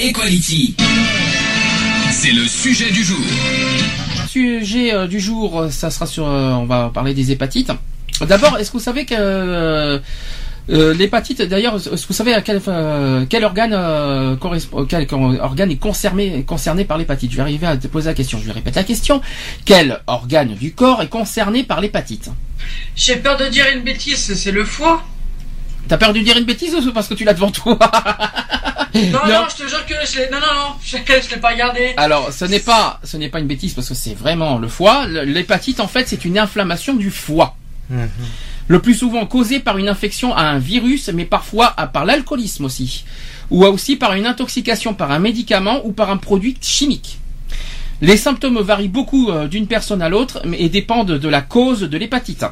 Equality. C'est le sujet du jour. Sujet euh, du jour, euh, ça sera sur. euh, on va parler des hépatites. D'abord, est-ce que vous savez que euh, euh, l'hépatite, d'ailleurs, est-ce que vous savez à quel, euh, quel organe euh, correspond, quel, quel organe est concerné, concerné par l'hépatite? Je vais arriver à te poser la question. Je vais répéter la question. Quel organe du corps est concerné par l'hépatite? J'ai peur de dire une bêtise, c'est le foie. T'as peur de dire une bêtise ou c'est parce que tu l'as devant toi Non, non, je te jure que je l'ai. Non, non, non, je, je l'ai pas regardé. Alors, ce n'est pas, ce n'est pas une bêtise parce que c'est vraiment le foie. L'hépatite, en fait, c'est une inflammation du foie. Le plus souvent causée par une infection à un virus, mais parfois à- par l'alcoolisme aussi. Ou aussi par une intoxication par un médicament ou par un produit chimique. Les symptômes varient beaucoup euh, d'une personne à l'autre et dépendent de la cause de l'hépatite.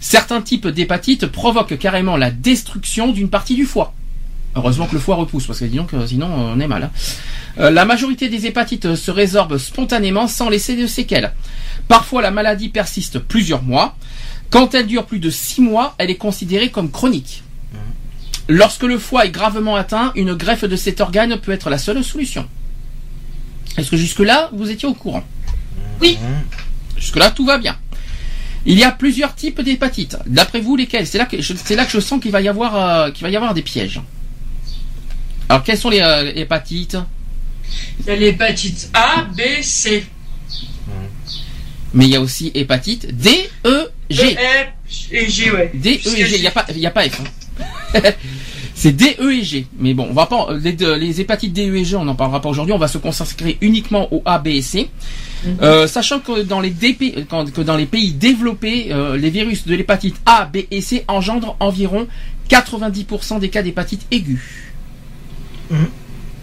Certains types d'hépatite provoquent carrément la destruction d'une partie du foie. Heureusement que le foie repousse, parce que dis donc, euh, sinon on est mal. hein. Euh, la majorité des hépatites se résorbent spontanément sans laisser de séquelles. Parfois la maladie persiste plusieurs mois. Quand elle dure plus de six mois, elle est considérée comme chronique. Lorsque le foie est gravement atteint, une greffe de cet organe peut être la seule solution. Est-ce que jusque-là, vous étiez au courant? Oui. Jusque-là, tout va bien. Il y a plusieurs types d'hépatites. D'après vous, lesquels? C'est là que je, c'est là que je sens qu'il va y avoir euh, qu'il va y avoir des pièges. Alors, quelles sont les euh, hépatites? Il y a l'hépatite A, B, C. Mais il y a aussi hépatite D, E, G. E, F et G, ouais. D, E et G. Il n'y a pas, il y a pas F. hein. C'est D, E et G. Mais bon, on va pas les, hépatites D, E et G, on n'en parlera pas aujourd'hui. On va se consacrer uniquement aux A, B et C. Euh, sachant que dans les DP quand- que dans les pays développés, euh, les virus de l'hépatite A, B et C engendrent environ 90% des cas d'hépatite aiguë.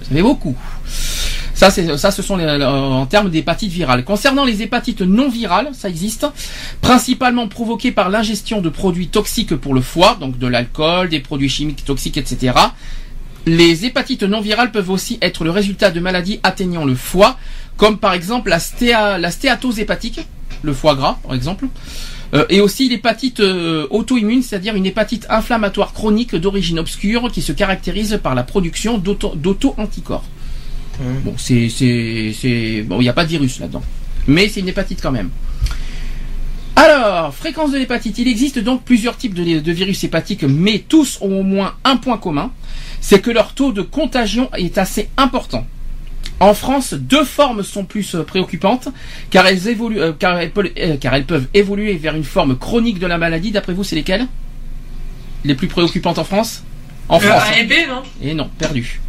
Ça fait beaucoup. Ça, ce sont en termes d'hépatite virale. Concernant les hépatites non virales, ça existe, principalement provoquées par l'ingestion de produits toxiques pour le foie, donc de l'alcool, des produits chimiques toxiques, etc. Les hépatites non virales peuvent aussi être le résultat de maladies atteignant le foie, comme par exemple la, stéa- la stéatose hépatique, le foie gras par exemple, euh, et aussi l'hépatite euh, auto-immune, c'est-à-dire une hépatite inflammatoire chronique d'origine obscure qui se caractérise par la production d'auto- d'auto-anticorps. Bon, c'est, c'est, c'est, bon, il n'y a pas de virus là-dedans, mais c'est une hépatite quand même. Alors, fréquence de l'hépatite. Il existe donc plusieurs types de, de virus hépatiques, mais tous ont au moins un point commun, c'est que leur taux de contagion est assez important. En France, deux formes sont plus euh, préoccupantes, car elles, évoluent, euh, car, elles, peuvent- euh, car elles peuvent évoluer vers une forme chronique de la maladie. D'après vous, c'est lesquelles? Les plus préoccupantes en France? En France. A et B, non? Et non, perdu.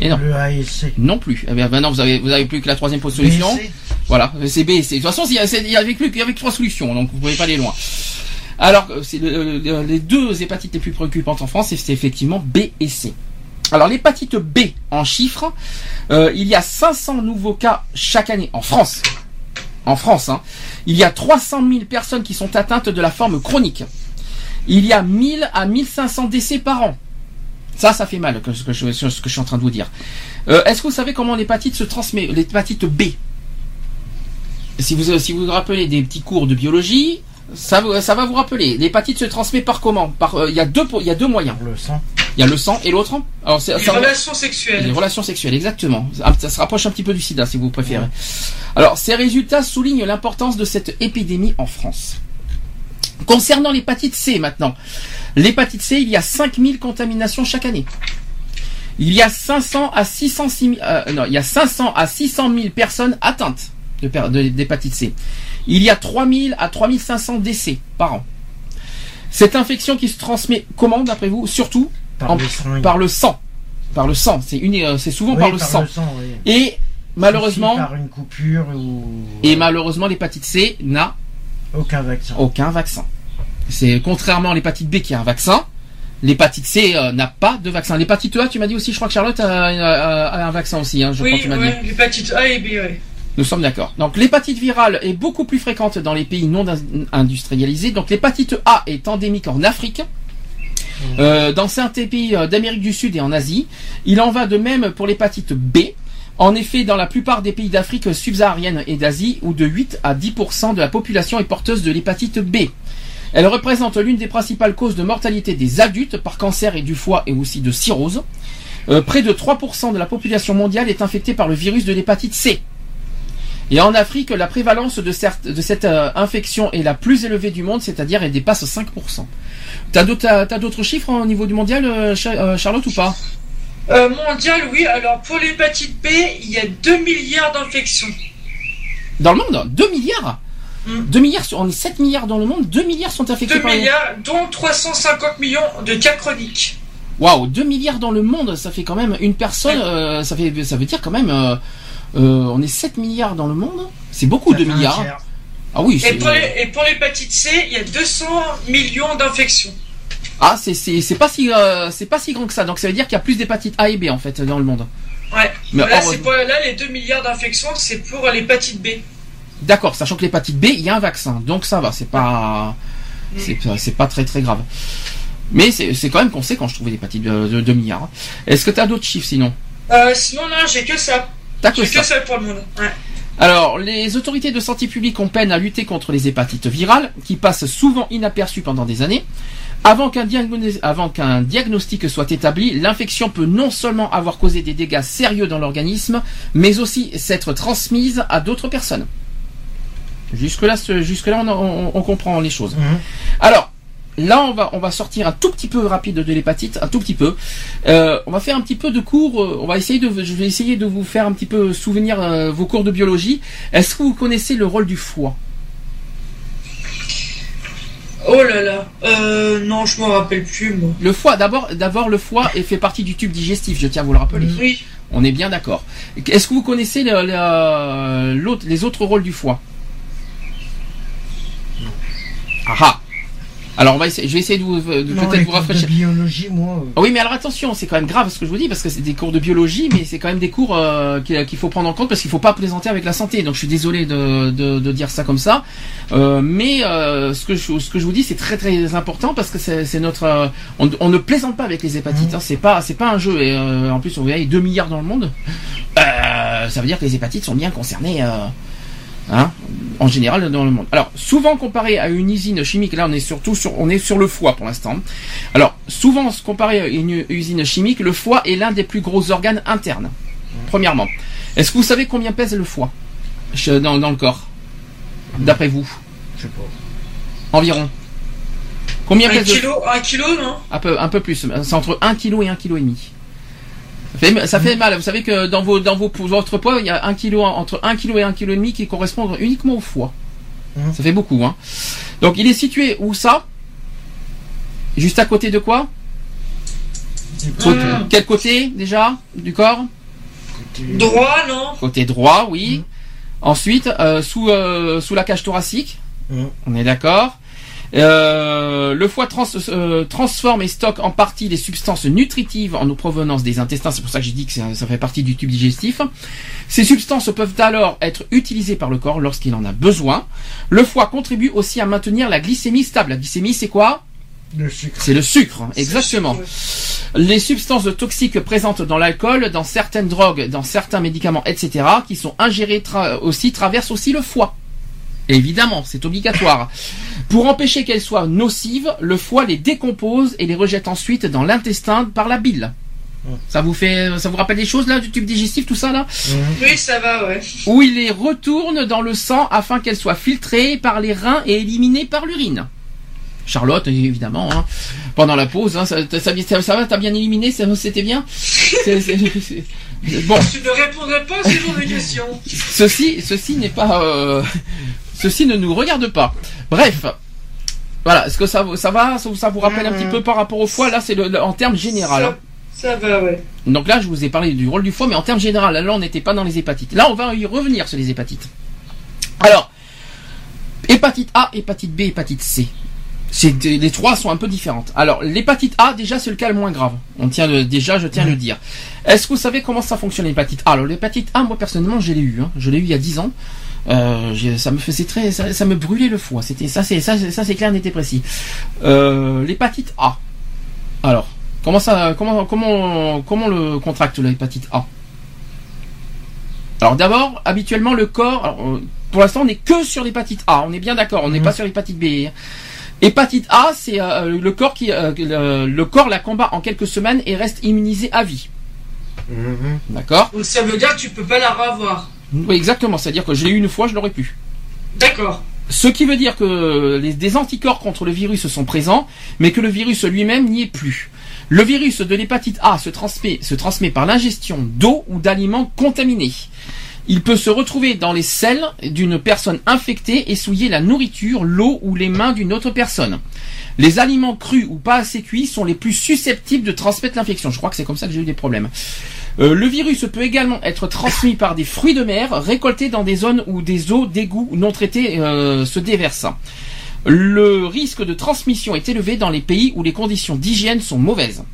Et non. Le A et C. Non plus. Eh bien, maintenant, vous avez, vous avez plus que la troisième solution. Voilà, c'est B et C. De toute façon, il y avait plus qu'avec trois solutions, donc vous pouvez pas aller loin. Alors, euh, c'est le- le- les deux hépatites les plus préoccupantes en France, c'est c'est effectivement B et C. Alors, l'hépatite B, en chiffres, euh, il y a 500 nouveaux cas chaque année en France. En France, hein. Il y a 300 000 personnes qui sont atteintes de la forme chronique. Il y a 1000 à 1500 décès par an. Ça, ça fait mal, que- ce que je, ce que je suis en train de vous dire. Euh, Est-ce que vous savez comment l'hépatite se transmet L'hépatite B? Si vous, si vous vous rappelez des petits cours de biologie, ça, ça va vous rappeler. L'hépatite se transmet par comment? Par, euh, Il y, a deux il y a deux moyens. Le sang. Il y a le sang et l'autre Alors, c'est- Les relations les sexuelles. relations sexuelles, exactement. Ah, Ça se rapproche un petit peu du sida, si vous préférez. Alors, ces résultats soulignent l'importance de cette épidémie en France. Concernant l'hépatite C maintenant. L'hépatite C, il y a 5000 contaminations chaque année. Il y a 500 à 600, euh, non, il y a 500 à 600 000 personnes atteintes d'hépatite C. Il y a 3000 à 3500 décès par an. Cette infection qui se transmet comment, d'après vous? Surtout Par en- les seringues. par le sang. Par le sang. C'est euh, souvent Oui, par le sang. oui. Et malheureusement, Aussi Par une coupure ou. et malheureusement, l'hépatite C n'a Aucun vaccin. aucun vaccin. C'est contrairement à l'hépatite B qui a un vaccin, L'hépatite C euh, n'a pas de vaccin. L'hépatite A, tu m'as dit aussi, je crois que Charlotte a, a- a un vaccin aussi, hein, je crois que Oui, tu ouais, l'hépatite A et B, ouais. Nous sommes d'accord. Donc l'hépatite virale est beaucoup plus fréquente dans les pays non in- industrialisés. Donc l'hépatite A est endémique en Afrique, euh, dans certains pays euh, d'Amérique du Sud et en Asie. Il en va de même pour l'hépatite B. En effet, dans la plupart des pays d'Afrique subsaharienne et d'Asie, où de 8 à 10% de la population est porteuse de l'hépatite B. Elle représente l'une des principales causes de mortalité des adultes par cancer et du foie et aussi de cirrhose. Euh, près de 3% de la population mondiale est infectée par le virus de l'hépatite C. Et en Afrique, la prévalence de, certes- de cette euh, infection est la plus élevée du monde, c'est-à-dire elle dépasse 5%. T'as d'autres, t'as- t'as d'autres chiffres au niveau du mondial, euh, Cha- Charlotte, ou pas? Euh, mondial, oui. Alors, pour l'hépatite B, il y a 2 milliards d'infections. Dans le monde 2 milliards? Mm. 2 milliards, sur- on est 7 milliards dans le monde, 2 milliards sont infectés 2 par les- milliards, dont 350 millions de cas chroniques. Waouh, 2 milliards dans le monde, ça fait quand même une personne, euh, ça, fait, ça veut dire quand même, euh, euh, on est 7 milliards dans le monde C'est beaucoup, Ça 2 fait un milliards. Ah oui, Et c'est... pour les- et pour l'hépatite C, il y a 200 millions d'infections. Ah, c'est, c'est, c'est pas si, euh, c'est pas si grand que ça, donc ça veut dire qu'il y a plus d'hépatite A et B en fait dans le monde. Ouais. Mais là, heureusement- c'est pour, là, les 2 milliards d'infections, c'est pour l'hépatite B. D'accord, sachant que l'hépatite B, il y a un vaccin, donc ça va, c'est pas, c'est pas, très très grave. Mais c'est, quand même conséquent, je trouvais l'hépatite de, de 2 milliards. hein. Est-ce que tu as d'autres chiffres sinon? Euh, sinon, non, j'ai que ça. T'as que J'ai ça. que ça pour le monde. Ouais. Alors, les autorités de santé publique ont peine à lutter contre les hépatites virales, qui passent souvent inaperçues pendant des années. Avant qu'un, diagno- avant qu'un diagnostic soit établi, l'infection peut non seulement avoir causé des dégâts sérieux dans l'organisme, mais aussi s'être transmise à d'autres personnes. Jusque-là, ce- jusque-là on, on- on comprend les choses. Mhm. Alors, là, on va, on va sortir un tout petit peu rapide de l'hépatite, un tout petit peu. Euh, on va faire un petit peu de cours. euh, On va essayer de, je vais essayer de vous faire un petit peu souvenir euh, vos cours de biologie. Est-ce que vous connaissez le rôle du foie? Oh là là. Euh, non, je m'en rappelle plus, moi. Le foie, d'abord, d'abord le foie est fait partie du tube digestif. Je tiens à vous le rappeler. Oui. On est bien d'accord. Est-ce que vous connaissez le- le- l'autre- les autres rôles du foie? Ah ah. Alors on va essayer, je vais essayer de, vous, de peut-être vous de rafraîchir. biologie, moi. euh, Ah Oui, mais alors attention, c'est quand même grave ce que je vous dis parce que c'est des cours de biologie, mais c'est quand même des cours euh, qu'il faut prendre en compte parce qu'il faut pas plaisanter avec la santé. Donc je suis désolé de, de, de dire ça comme ça, Euh, mais ce que je, ce que je vous dis c'est très très important parce que c'est notre, on, on ne plaisante pas avec les hépatites. hein. c'est pas c'est pas un jeu et en plus on voit 2 milliards dans le monde. Ça veut dire que les hépatites sont bien concernées. Hein, en général dans le monde. Alors souvent comparé à une usine chimique, là on est surtout sur on est sur le foie pour l'instant. Alors souvent comparé à une usine chimique, le foie est l'un des plus gros organes internes. Premièrement, est-ce que vous savez combien pèse le foie dans, dans le corps D'après vous, Je sais pas. environ. Combien Un pèse le kilo, un kilo, non? Un peu, un peu plus. C'est entre 1 kg et 1 kg et demi. Ça fait, ça fait mal. Vous savez que dans vos, dans vos, votre poids, il y a 1 kg, entre 1 kg et 1 kg et demi qui correspondent uniquement au foie. Mhm. Ça fait beaucoup, hein. Donc, il est situé où ça? Juste à côté de quoi? Côté- Mhm. Quel côté, déjà, du corps? Droit, non? Côté droit, oui. Ensuite, euh, sous, euh, sous la cage thoracique. Mhm. On est d'accord. Euh, le foie trans- euh, transforme et stocke en partie les substances nutritives en provenance des intestins. C'est pour ça que j'ai dit que ça, ça fait partie du tube digestif. Ces substances peuvent alors être utilisées par le corps lorsqu'il en a besoin. Le foie contribue aussi à maintenir la glycémie stable. La glycémie, c'est quoi? Le sucre. C'est le sucre, exactement. Les substances toxiques présentes dans l'alcool, dans certaines drogues, dans certains médicaments, etc., qui sont ingérées tra- aussi, traversent aussi le foie. Évidemment, c'est obligatoire. Pour empêcher qu'elles soient nocives, le foie les décompose et les rejette ensuite dans l'intestin par la bile. Ça vous fait, ça vous rappelle des choses là du tube digestif, tout ça là Mhm. Oui, ça va, ouais. Où il les retourne dans le sang afin qu'elles soient filtrées par les reins et éliminées par l'urine. Charlotte, évidemment, hein. pendant la pause, hein, ça, ça, ça, ça va, t'as bien éliminé, ça- c'était bien. C'est- c'est- c'est- Bon, Tu ne répondrais pas à ce genre de questions. ceci, ceci n'est pas, euh, ceci ne nous regarde pas. Bref, voilà. Est-ce que ça, ça va, ça, vous rappelle un petit peu par rapport au foie? Là, c'est en termes général. hein. Ça, va, ouais. Donc là, je vous ai parlé du rôle du foie, mais en termes général, là, on n'était pas dans les hépatites. Là, on va y revenir sur les hépatites. Alors, hépatite A, hépatite B, hépatite C. Les trois sont un peu différentes. Alors l'hépatite A déjà c'est le cas le moins grave. On tient le, déjà je tiens à le dire. Est-ce que vous savez comment ça fonctionne l'hépatite A? Alors l'hépatite A moi personnellement je l'ai eu. Hein. Je l'ai eu il y a 10 ans. Euh, ça me faisait très, ça, ça me brûlait le foie. C'était ça, c'est ça, c'est- ça c'est clair, n'était précis. Euh, l'hépatite A. Alors, comment ça, comment, comment, comment le contracte l'hépatite A? Alors d'abord, habituellement le corps, alors, euh, pour l'instant on n'est que sur l'hépatite A. On est bien d'accord, on n'est Mhm. pas sur l'hépatite B. Hépatite A, c'est euh, le corps qui, euh, le, le corps la combat en quelques semaines et reste immunisé à vie. Mhm. D'accord? Donc ça veut dire que tu peux pas la revoir. Oui, exactement. C'est-à-dire que je l'ai eu une fois, je l'aurais pu. D'accord. Ce qui veut dire que les, des anticorps contre le virus sont présents, mais que le virus lui-même n'y est plus. Le virus de l'hépatite A se transmet, se transmet par l'ingestion d'eau ou d'aliments contaminés. Il peut se retrouver dans les selles d'une personne infectée et souiller la nourriture, l'eau ou les mains d'une autre personne. Les aliments crus ou pas assez cuits sont les plus susceptibles de transmettre l'infection. Je crois que c'est comme ça que j'ai eu des problèmes. Euh, le virus peut également être transmis par des fruits de mer récoltés dans des zones où des eaux d'égout non traitées euh, se déversent. Le risque de transmission est élevé dans les pays où les conditions d'hygiène sont mauvaises.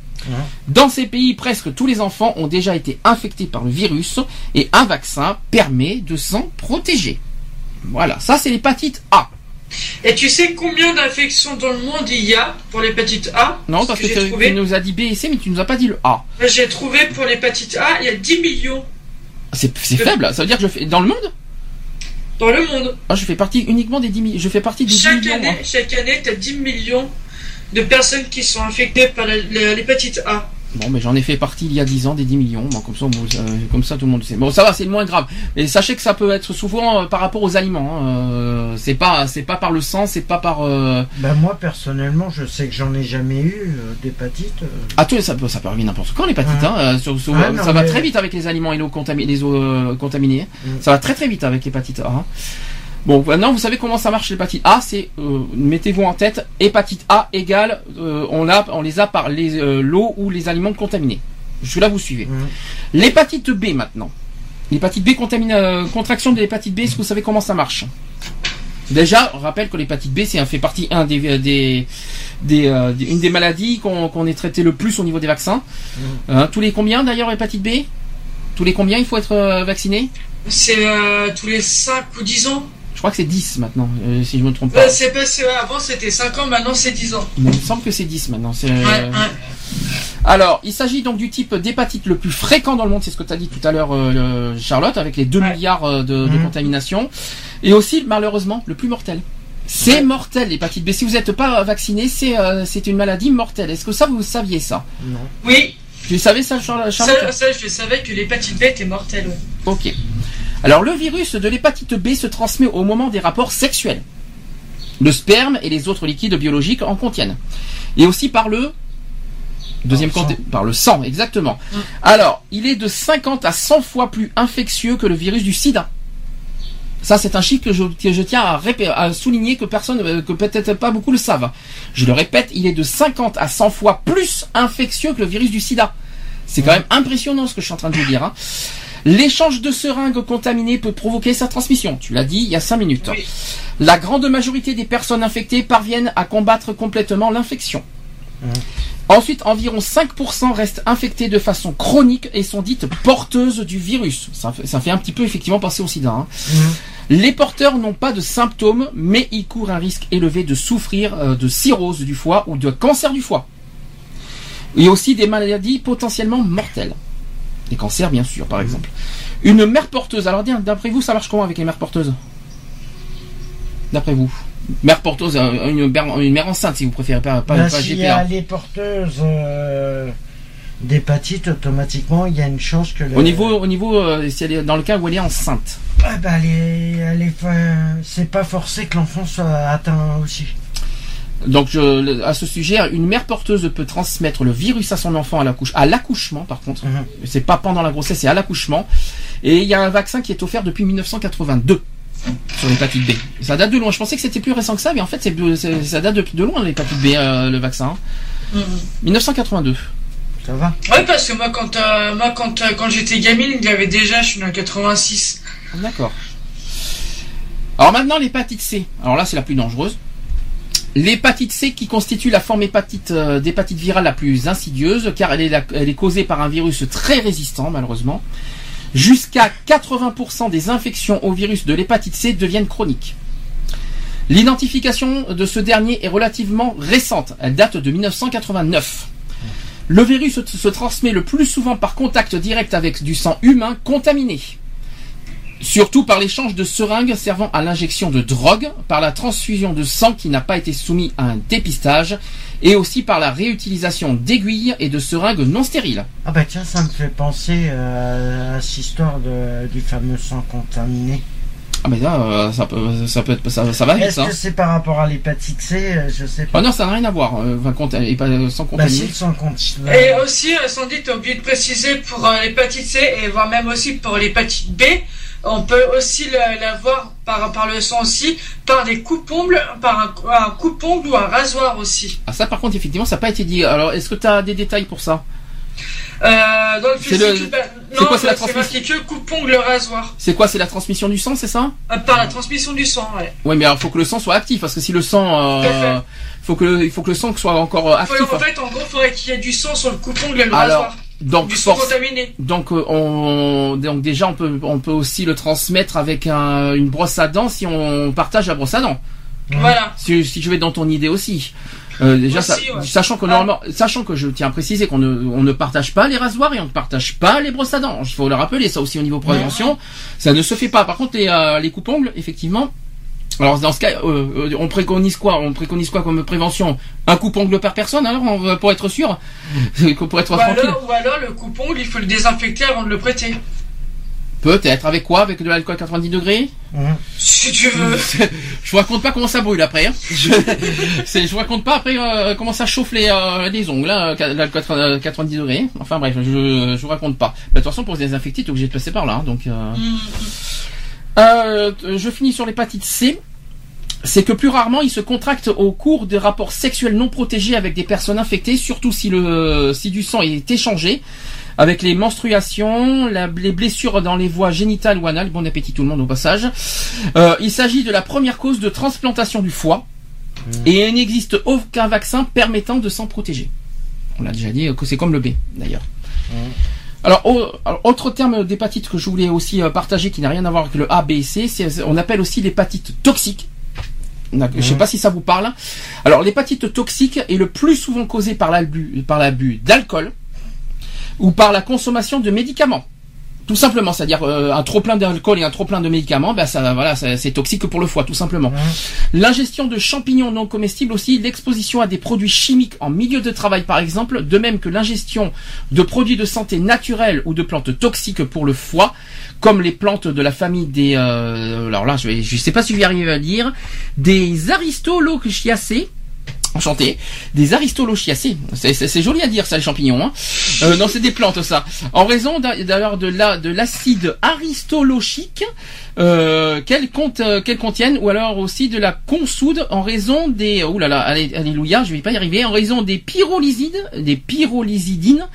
Dans ces pays, presque tous les enfants ont déjà été infectés par le virus et un vaccin permet de s'en protéger. Voilà, ça c'est l'hépatite A. Et tu sais combien d'infections dans le monde il y a pour l'hépatite A? Non, parce que, tu- trouvé. tu nous as dit B et C, mais tu nous as pas dit le A. J'ai trouvé pour l'hépatite A, il y a 10 millions C'est c'est faible, ça veut dire que je fais dans le monde? Dans le monde. Ah, je fais partie uniquement des 10 millions. Je fais partie des 10 Chaque millions. année, moi. chaque année, tu as 10 millions de personnes qui sont infectées par l'hépatite A. Bon, mais j'en ai fait partie il y a 10 ans des 10 millions. Bon, comme ça, bon, euh, comme ça, tout le monde le sait. Bon, ça va, c'est le moins grave. Mais sachez que ça peut être souvent euh, par rapport aux aliments. hein. Euh, c'est pas, c'est pas par le sang, c'est pas par. Euh... Bah moi personnellement, je sais que j'en ai jamais eu euh, d'hépatite. Ah, tout, ça peut, ça peut arriver n'importe quand l'hépatite. Ouais. Hein. Sur- sur- Ouais, non, ça va mais- très vite avec les aliments et l'eau contami- les eaux contaminées. Mm. Ça va très très vite avec l'hépatite A. hein. Bon, maintenant vous savez comment ça marche l'hépatite A. C'est euh, mettez-vous en tête, hépatite A égale, euh, on l'a, on les a par les euh, l'eau ou les aliments contaminés. Jusque là vous suivez. Mhm. L'hépatite B maintenant. L'hépatite B contamine, euh, contraction de l'hépatite B. Est-ce que vous savez comment ça marche? Déjà, on rappelle que l'hépatite B, c'est un fait partie un des, des, des, euh, des- une des maladies qu'on qu'on est traité le plus au niveau des vaccins. Hein, tous les combien d'ailleurs l'hépatite B? Tous les combien il faut être euh, vacciné? C'est euh, tous les 5 ou 10 ans. Je crois que c'est 10 maintenant, euh, si je me trompe pas. Euh, c'est avant c'était 5 ans, maintenant c'est 10 ans. Mais il me semble que c'est 10 maintenant. c'est, euh, Ouais, ouais. Alors, il s'agit donc du type d'hépatite le plus fréquent dans le monde, c'est ce que tu as dit tout à l'heure, euh, Charlotte, avec les 2 Ouais. milliards euh, de, de Mhm. contaminations. Et aussi, malheureusement, le plus mortel. C'est mortel l'hépatite B. Si vous n'êtes pas vacciné, c'est euh, c'est une maladie mortelle. Est-ce que ça, vous saviez ça? Non. Oui, Tu savais ça, Charlotte? Ça, ça, je savais que l'hépatite B était mortelle. Ok. Alors le virus de l'hépatite B se transmet au moment des rapports sexuels. Le sperme et les autres liquides biologiques en contiennent. Et aussi par le deuxième Par le compte- par le sang, exactement. Mm. Alors, il est de 50 à 100 fois plus infectieux que le virus du sida. Ça, c'est un chiffre que je, que je tiens à, répé- à souligner que personne, euh, que peut-être pas beaucoup le savent. Je le répète, il est de 50 à 100 fois plus infectieux que le virus du sida. C'est quand même impressionnant ce que je suis en train de vous dire. hein. L'échange de seringues contaminées peut provoquer sa transmission. Tu l'as dit il y a 5 minutes. Oui. La grande majorité des personnes infectées parviennent à combattre complètement l'infection. Ensuite, environ 5% restent infectés de façon chronique et sont dites porteuses du virus. Ça fait, ça fait un petit peu effectivement penser au sida. hein. Les porteurs n'ont pas de symptômes, mais ils courent un risque élevé de souffrir euh, de cirrhose du foie ou de cancer du foie. Et aussi des maladies potentiellement mortelles. Des cancers, bien sûr, par exemple. Une mère porteuse. Alors, d'après vous, ça marche comment avec les mères porteuses? D'après vous Mère porteuse, euh, une, mère- une mère enceinte, si vous préférez, pas, pas, Bah, pas S'il y GPA. a les porteuses euh, d'hépatite, automatiquement, il y a une chance que le... Au niveau, au niveau, euh, si elle est dans le cas où elle est enceinte. Ah fa- c'est pas forcé que l'enfant soit atteint aussi. Donc, je, à ce sujet, une mère porteuse peut transmettre le virus à son enfant à l'accouche, à l'accouchement, par contre. Mhm. C'est pas pendant la grossesse, c'est à l'accouchement. Et il y a un vaccin qui est offert depuis 1982 sur l'hépatite B. Ça date de loin. Je pensais que c'était plus récent que ça, mais en fait, c'est, ça date de, de loin l'hépatite B, euh, le vaccin. Mhm. 1982. Ça va? Ouais, parce que moi, quand, euh, moi, quand, euh, quand j'étais gamine, il y avait déjà, je suis né en 86. D'accord. Alors maintenant, l'hépatite C. Alors là, c'est la plus dangereuse. L'hépatite C qui constitue la forme euh, d'hépatite virale la plus insidieuse car elle est, elle est causée par un virus très résistant malheureusement. Jusqu'à 80% des infections au virus de l'hépatite C deviennent chroniques. L'identification de ce dernier est relativement récente, elle date de 1989. Le virus se transmet le plus souvent par contact direct avec du sang humain contaminé. Surtout par l'échange de seringues servant à l'injection de drogue, par la transfusion de sang qui n'a pas été soumis à un dépistage, et aussi par la réutilisation d'aiguilles et de seringues non stériles. Ah bah tiens, ça me fait penser euh, à cette histoire de, du fameux sang contaminé. Ah mais là, euh, ça peut, ça peut être, ça, ça va Est-ce que c'est par rapport à l'hépatite C euh, Je sais pas. Ah non, ça n'a rien à voir. euh, euh, sans bah contaminer. si, le sang contaminé. Et aussi, euh, Sandy, t'as oublié de préciser pour euh, l'hépatite C et voire même aussi pour l'hépatite B, on peut aussi la- l'avoir par, par le sang aussi, par des coupes-ongles, par un, un coupe-ongle ou un rasoir aussi. Ah ça par contre effectivement ça n'a pas été dit. Alors est-ce que tu as des détails pour ça? Euh, dans le C'est physique, le- bah, quoi, c'est la bah, c'est transmission coupe-ongle rasoir. C'est quoi C'est la transmission du sang, c'est ça? Euh, par la transmission du sang, ouais. Oui mais alors faut que le sang soit actif parce que si le sang, euh, faut que le- il faut que le sang soit encore euh, Faut- actif. en fait, en gros, il faudrait qu'il y ait du sang sur le coupe-ongle et le Alors, rasoir. Donc contaminé. donc euh, on donc déjà on peut on peut aussi le transmettre avec un- une brosse à dents si on partage la brosse à dents. Voilà. Si, si je vais dans ton idée aussi. Euh, déjà, Aussi, ça- ouais. sachant que Ah. normalement, sachant que je tiens à préciser qu'on ne, on ne partage pas les rasoirs et on ne partage pas les brosses à dents. Il faut le rappeler, ça aussi au niveau prévention, ça ne se fait pas. Par contre, les, euh, les coupes-ongles, effectivement. Alors dans ce cas, euh, euh, on préconise quoi On préconise quoi comme prévention Un coupe-ongle par personne, alors on- pour être sûr, pour être Ou tranquille. alors, ou alors, le coupe-ongle, il faut le désinfecter avant de le prêter. Peut-être avec quoi Avec de l'alcool 90 degrés Mhm. Si tu veux. Je vous raconte pas comment ça brûle après. Hein. Je, vous raconte pas après euh, comment ça chauffe les, euh, les ongles, hein, l'alcool 80 90 degrés. Enfin bref, je, je vous raconte pas. De toute façon, pour se désinfecter, t'es obligé de passer par là. hein, donc, euh... Mm. Euh, je finis sur l'hépatite C. C'est que plus rarement, il se contracte au cours des rapports sexuels non protégés avec des personnes infectées, surtout si le si du sang est échangé avec les menstruations, la- les blessures dans les voies génitales ou anales. Bon appétit tout le monde au passage. Euh, il s'agit de la première cause de transplantation du foie et il n'existe aucun vaccin permettant de s'en protéger. On l'a déjà dit que c'est comme le B d'ailleurs. Alors, au- alors, autre terme d'hépatite que je voulais aussi euh, partager qui n'a rien à voir avec le A, B et C, c'est on appelle aussi l'hépatite toxique. Je sais pas si ça vous parle. Alors l'hépatite toxique est le plus souvent causée par l'abus d'alcool ou par la consommation de médicaments. Tout simplement, c'est-à-dire euh, un trop plein d'alcool et un trop plein de médicaments, ben ça, voilà, c'est toxique pour le foie, tout simplement. L'ingestion de champignons non comestibles aussi, l'exposition à des produits chimiques en milieu de travail par exemple, de même que l'ingestion de produits de santé naturels ou de plantes toxiques pour le foie, comme les plantes de la famille des, euh, alors là je vais, je sais pas si je vais y arriver à dire, des Aristolochiacées. Enchanté. Des aristolochiacées. C'est, c'est- joli à dire ça, les champignons. Hein. Euh, non, c'est des plantes ça. En raison d'a- d'ailleurs de la de l'acide aristolochique euh, euh, qu'elles contiennent, ou alors aussi de la consoude en raison des. Ouh là alléluia, je vais pas y arriver. En raison des pyrolysides, des pyrolysidines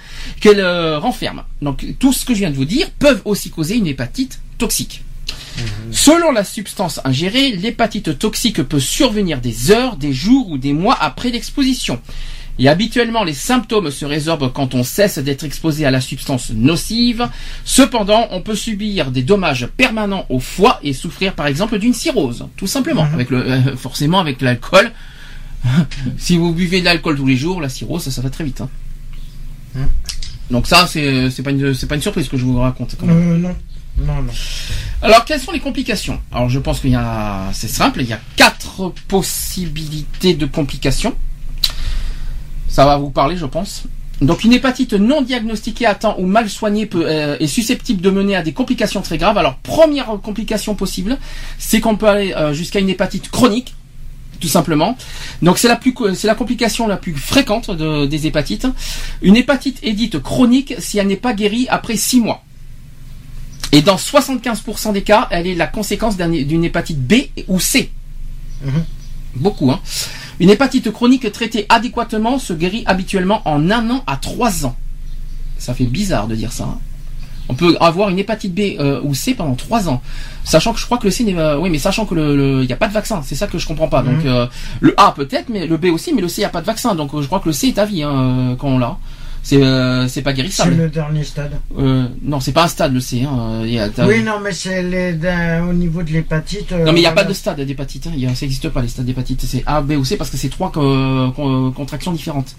qu'elles euh, renferment. Donc tout ce que je viens de vous dire peuvent aussi causer une hépatite toxique. Selon la substance ingérée, l'hépatite toxique peut survenir des heures, des jours ou des mois après l'exposition. Et habituellement, les symptômes se résorbent quand on cesse d'être exposé à la substance nocive. Cependant, on peut subir des dommages permanents au foie et souffrir par exemple d'une cirrhose, tout simplement, avec le, euh, forcément avec l'alcool. si vous buvez de l'alcool tous les jours, la cirrhose, ça, ça va très vite. hein. Donc ça, c'est c'est pas une pas une surprise que je vous raconte. quand même. Euh, non. Alors, quelles sont les complications? Alors, je pense qu'il y a, c'est simple, il y a quatre possibilités de complications. Ça va vous parler, je pense. Donc, une hépatite non diagnostiquée à temps ou mal soignée euh, est susceptible de mener à des complications très graves. Alors, première complication possible, c'est qu'on peut aller euh, jusqu'à une hépatite chronique, tout simplement. Donc, c'est la plus, c'est la complication la plus fréquente de- des hépatites. Une hépatite est dite chronique si elle n'est pas guérie après six mois. Et dans 75% des cas, elle est la conséquence d'un- d'une hépatite B ou C. Mhm. Beaucoup, hein. Une hépatite chronique traitée adéquatement se guérit habituellement en un an à trois ans. Ça fait bizarre de dire ça. hein. On peut avoir une hépatite B euh, ou C pendant trois ans, sachant que je crois que le C n'est euh, oui, mais sachant que le il n'y a pas de vaccin, c'est ça que je comprends pas. Donc Mhm. euh, le A peut-être, mais le B aussi, mais le C il n'y a pas de vaccin, donc euh, je crois que le C est à vie hein, euh, quand on l'a. C'est euh, c'est pas C'est guérissable. le dernier stade. Euh, non, c'est pas un stade le C. Hein. Il y a- t'as- Oui, non, mais c'est au niveau de l'hépatite. euh, Non mais il n'y a pas de stade d'hépatite, hein. Il y a- ça n'existe pas les stades d'hépatite, c'est A, B ou C parce que c'est trois co- contractions différentes.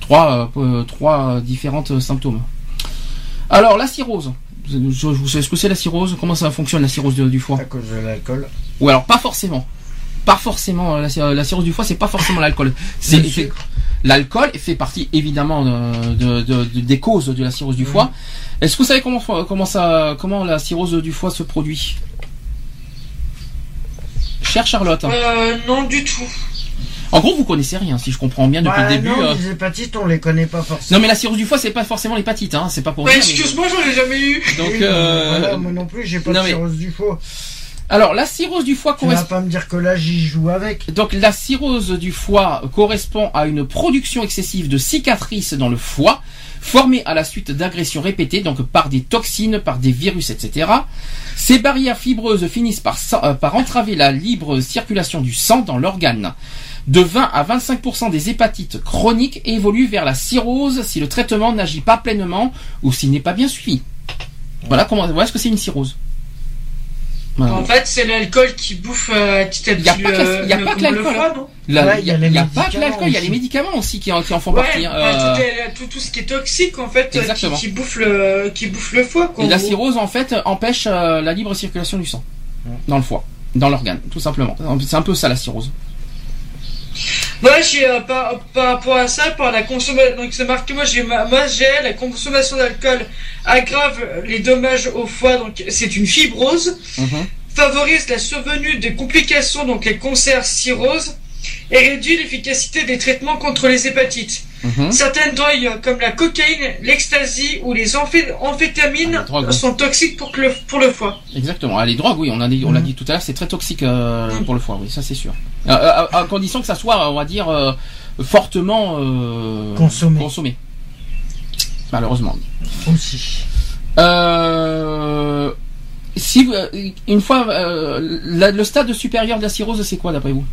Trois, euh, euh, trois euh, différentes euh, symptômes. Alors la cirrhose, je, vous savez ce que c'est la cirrhose? Comment ça fonctionne la cirrhose de- du foie? À cause de l'alcool. Ou alors pas forcément. Pas forcément, euh, la, cir- la cirrhose du foie c'est pas forcément l'alcool. C'est c'est-. L'alcool fait partie évidemment de, de- de- de- des causes de la cirrhose du foie. Est-ce que vous savez comment, comment, ça, comment la cirrhose du foie se produit? Chère Charlotte. Euh, non, du tout. En gros, vous connaissez rien, si je comprends bien depuis Bah, le début. non, euh. les hépatites, on les connaît pas forcément. Non, mais la cirrhose du foie, c'est pas forcément l'hépatite, hein. C'est pas pour Bah, dire. mais- excuse-moi, j'en ai jamais eu. Donc, euh, voilà, moi non plus, j'ai pas non, de mais- cirrhose du foie. Alors la cirrhose du foie Tu vas correspond. pas me dire que là, j'y joue avec. Donc la cirrhose du foie correspond à une production excessive de cicatrices dans le foie, formées à la suite d'agressions répétées, donc par des toxines, par des virus, etc. Ces barrières fibreuses finissent par, euh, par entraver la libre circulation du sang dans l'organe. De 20 à 25% des hépatites chroniques évoluent vers la cirrhose si le traitement n'agit pas pleinement ou s'il n'est pas bien suivi. Voilà comment, voilà ce que c'est une cirrhose. En fait, c'est l'alcool qui bouffe euh, petit à petit Y a pas que la- le- y a le- pas que l'alcool, hein. il il y y a, il pas que l'alcool, il y a les médicaments aussi qui en, qui en font Ouais, partie. hein, euh, tout, est- tout, tout ce qui est toxique en fait, euh, qui, bouffe le, qui bouffe le foie. Quoi, et la cirrhose en fait empêche euh, la libre circulation du sang dans le foie, dans l'organe, tout simplement. C'est un peu ça la cirrhose. Moi, j'ai euh, par, par rapport à ça, par la consommation, donc c'est marqué, moi, j'ai ma- moi, j'ai la consommation d'alcool aggrave les dommages au foie, donc c'est une fibrose, Mhm. favorise la survenue des complications, donc les cancers, cirrhose, et réduit l'efficacité des traitements contre les hépatites. Mhm. Certaines drogues euh, comme la cocaïne, l'ecstasy ou les amphé- amphétamines Ah, les drogues, oui. sont toxiques pour, le, pour le foie. Exactement. Ah, les drogues, oui, on l'a dit, on l'a Mhm. dit tout à l'heure, c'est très toxique euh, pour le foie, oui, ça c'est sûr. Euh, à, à condition que ça soit, on va dire, euh, fortement euh, Consommé. consommé. Malheureusement. Aussi. Euh, si une fois euh, la- le stade supérieur de la cirrhose, c'est quoi d'après vous?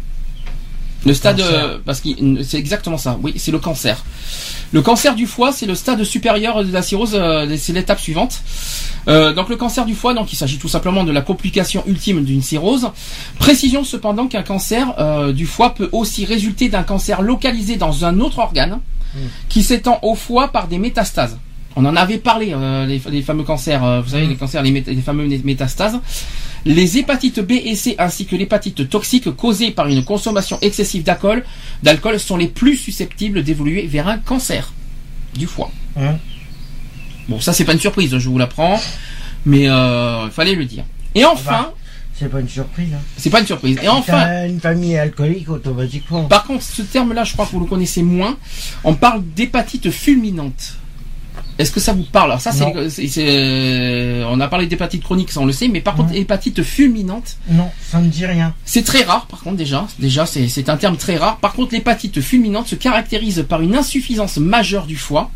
Le stade, euh, parce que c'est exactement ça. Oui, c'est le cancer. Le cancer du foie, c'est le stade supérieur de la cirrhose. euh, c'est l'étape suivante. Euh, donc le cancer du foie, donc il s'agit tout simplement de la complication ultime d'une cirrhose. Précision cependant qu'un cancer euh, du foie peut aussi résulter d'un cancer localisé dans un autre organe qui s'étend au foie par des métastases. On en avait parlé, euh, les, les fameux cancers, euh, vous savez, les cancers, les, fameux mé- métastases. Les hépatites B et C ainsi que l'hépatite toxique causée par une consommation excessive d'alcool, d'alcool sont les plus susceptibles d'évoluer vers un cancer du foie. Hein Bon, ça c'est pas une surprise, je vous l'apprends, mais euh, il fallait le dire. Et enfin, C'est pas une surprise. Hein. c'est pas une surprise. Et enfin, une famille alcoolique, automatiquement. par contre, ce terme-là, je crois que vous le connaissez moins. On parle d'hépatite fulminante. Est-ce que ça vous parle? Alors ça, c'est, euh, on a parlé d'hépatite chronique, ça on le sait, mais par contre, Non. hépatite fulminante, Non, ça me dit rien. c'est très rare. Par contre, déjà, déjà, c'est, c'est un terme très rare. Par contre, l'hépatite fulminante se caractérise par une insuffisance majeure du foie,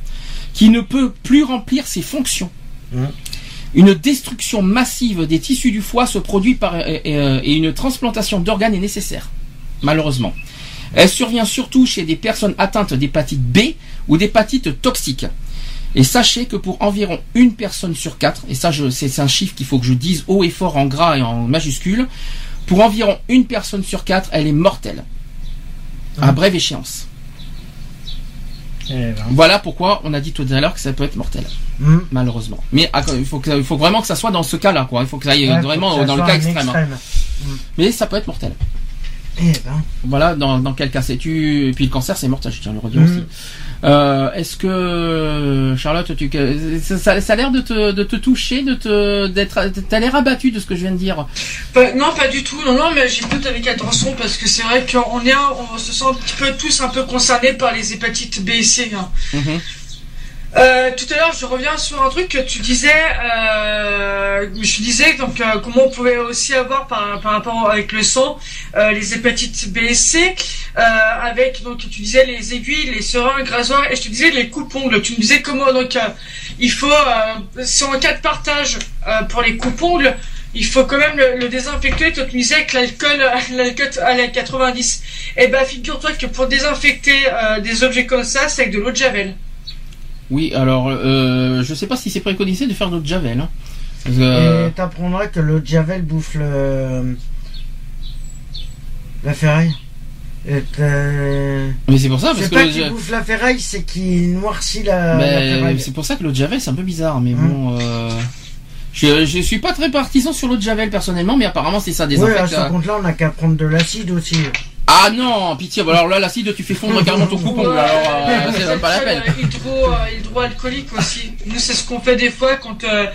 qui ne peut plus remplir ses fonctions. Mhm. Une destruction massive des tissus du foie se produit par, et, et, euh, et une transplantation d'organes est nécessaire, malheureusement. Elle survient surtout chez des personnes atteintes d'hépatite B ou d'hépatite toxique. Et sachez que pour environ une personne sur quatre, et ça c'est un chiffre qu'il faut que je dise haut et fort en gras et en majuscule, pour environ une personne sur quatre, elle est mortelle. À brève échéance. Eh ben. Voilà pourquoi on a dit tout à l'heure que ça peut être mortel, Hum. malheureusement. Mais ah, il faut, que, il faut vraiment que ça soit dans ce cas-là, quoi. Il faut que ça aille Ouais, vraiment ça dans le cas extrême. hein. extrême. Mais ça peut être mortel. Eh ben. Voilà, dans, dans quel cas c'est tu Et puis le cancer, c'est mortel, je tiens à le redire Mhm. aussi. Euh, Est-ce que Charlotte, tu, ça, ça- ça a l'air de te, de te toucher, de te, d'être, t'as l'air abattu de ce que je viens de dire. Non, pas du tout. Non, non, mais j'écoute avec attention parce que c'est vrai qu'on est, on se sent un petit peu tous un peu concernés par les hépatites B et C. hein. Mhm. Euh, tout à l'heure, je reviens sur un truc que tu disais. Euh, je disais donc euh, comment on pouvait aussi avoir par, rapport avec le sang euh, les hépatites B et C, euh, avec donc tu disais les aiguilles, les seringues, rasoirs, et je te disais les coupes-ongles. Tu me disais comment donc euh, il faut si en cas de partage pour les coupes-ongles, il faut quand même le, désinfecter. Toi, tu me disais que l'alcool, l'alcool à la 90. Eh ben, figure-toi que pour désinfecter des objets comme ça, c'est avec de l'eau de javel. Oui, alors, euh, je sais pas si c'est préconisé de faire de l'eau de javel. Hein. Et euh, t'apprendras que le Javel bouffe le... la ferraille. Et mais c'est pour ça, parce C'est que pas le qu'il bouffe la ferraille, c'est qu'il noircit la, la mais ferraille. c'est pour ça que l'eau de javel c'est un peu bizarre, mais Hum. bon. Euh, je, je suis pas très partisan sur l'eau de javel personnellement, mais apparemment c'est ça Ouais, à désinfecte. ce euh, compte-là, on n'a qu'à prendre de l'acide aussi. Ah non, pitié, alors là l'acide tu fais fondre carrément ton coupon, Ouais, alors euh, c'est pas la peine. euh, Hydro, euh, hydroalcoolique aussi. Nous, c'est ce qu'on fait des fois quand, euh,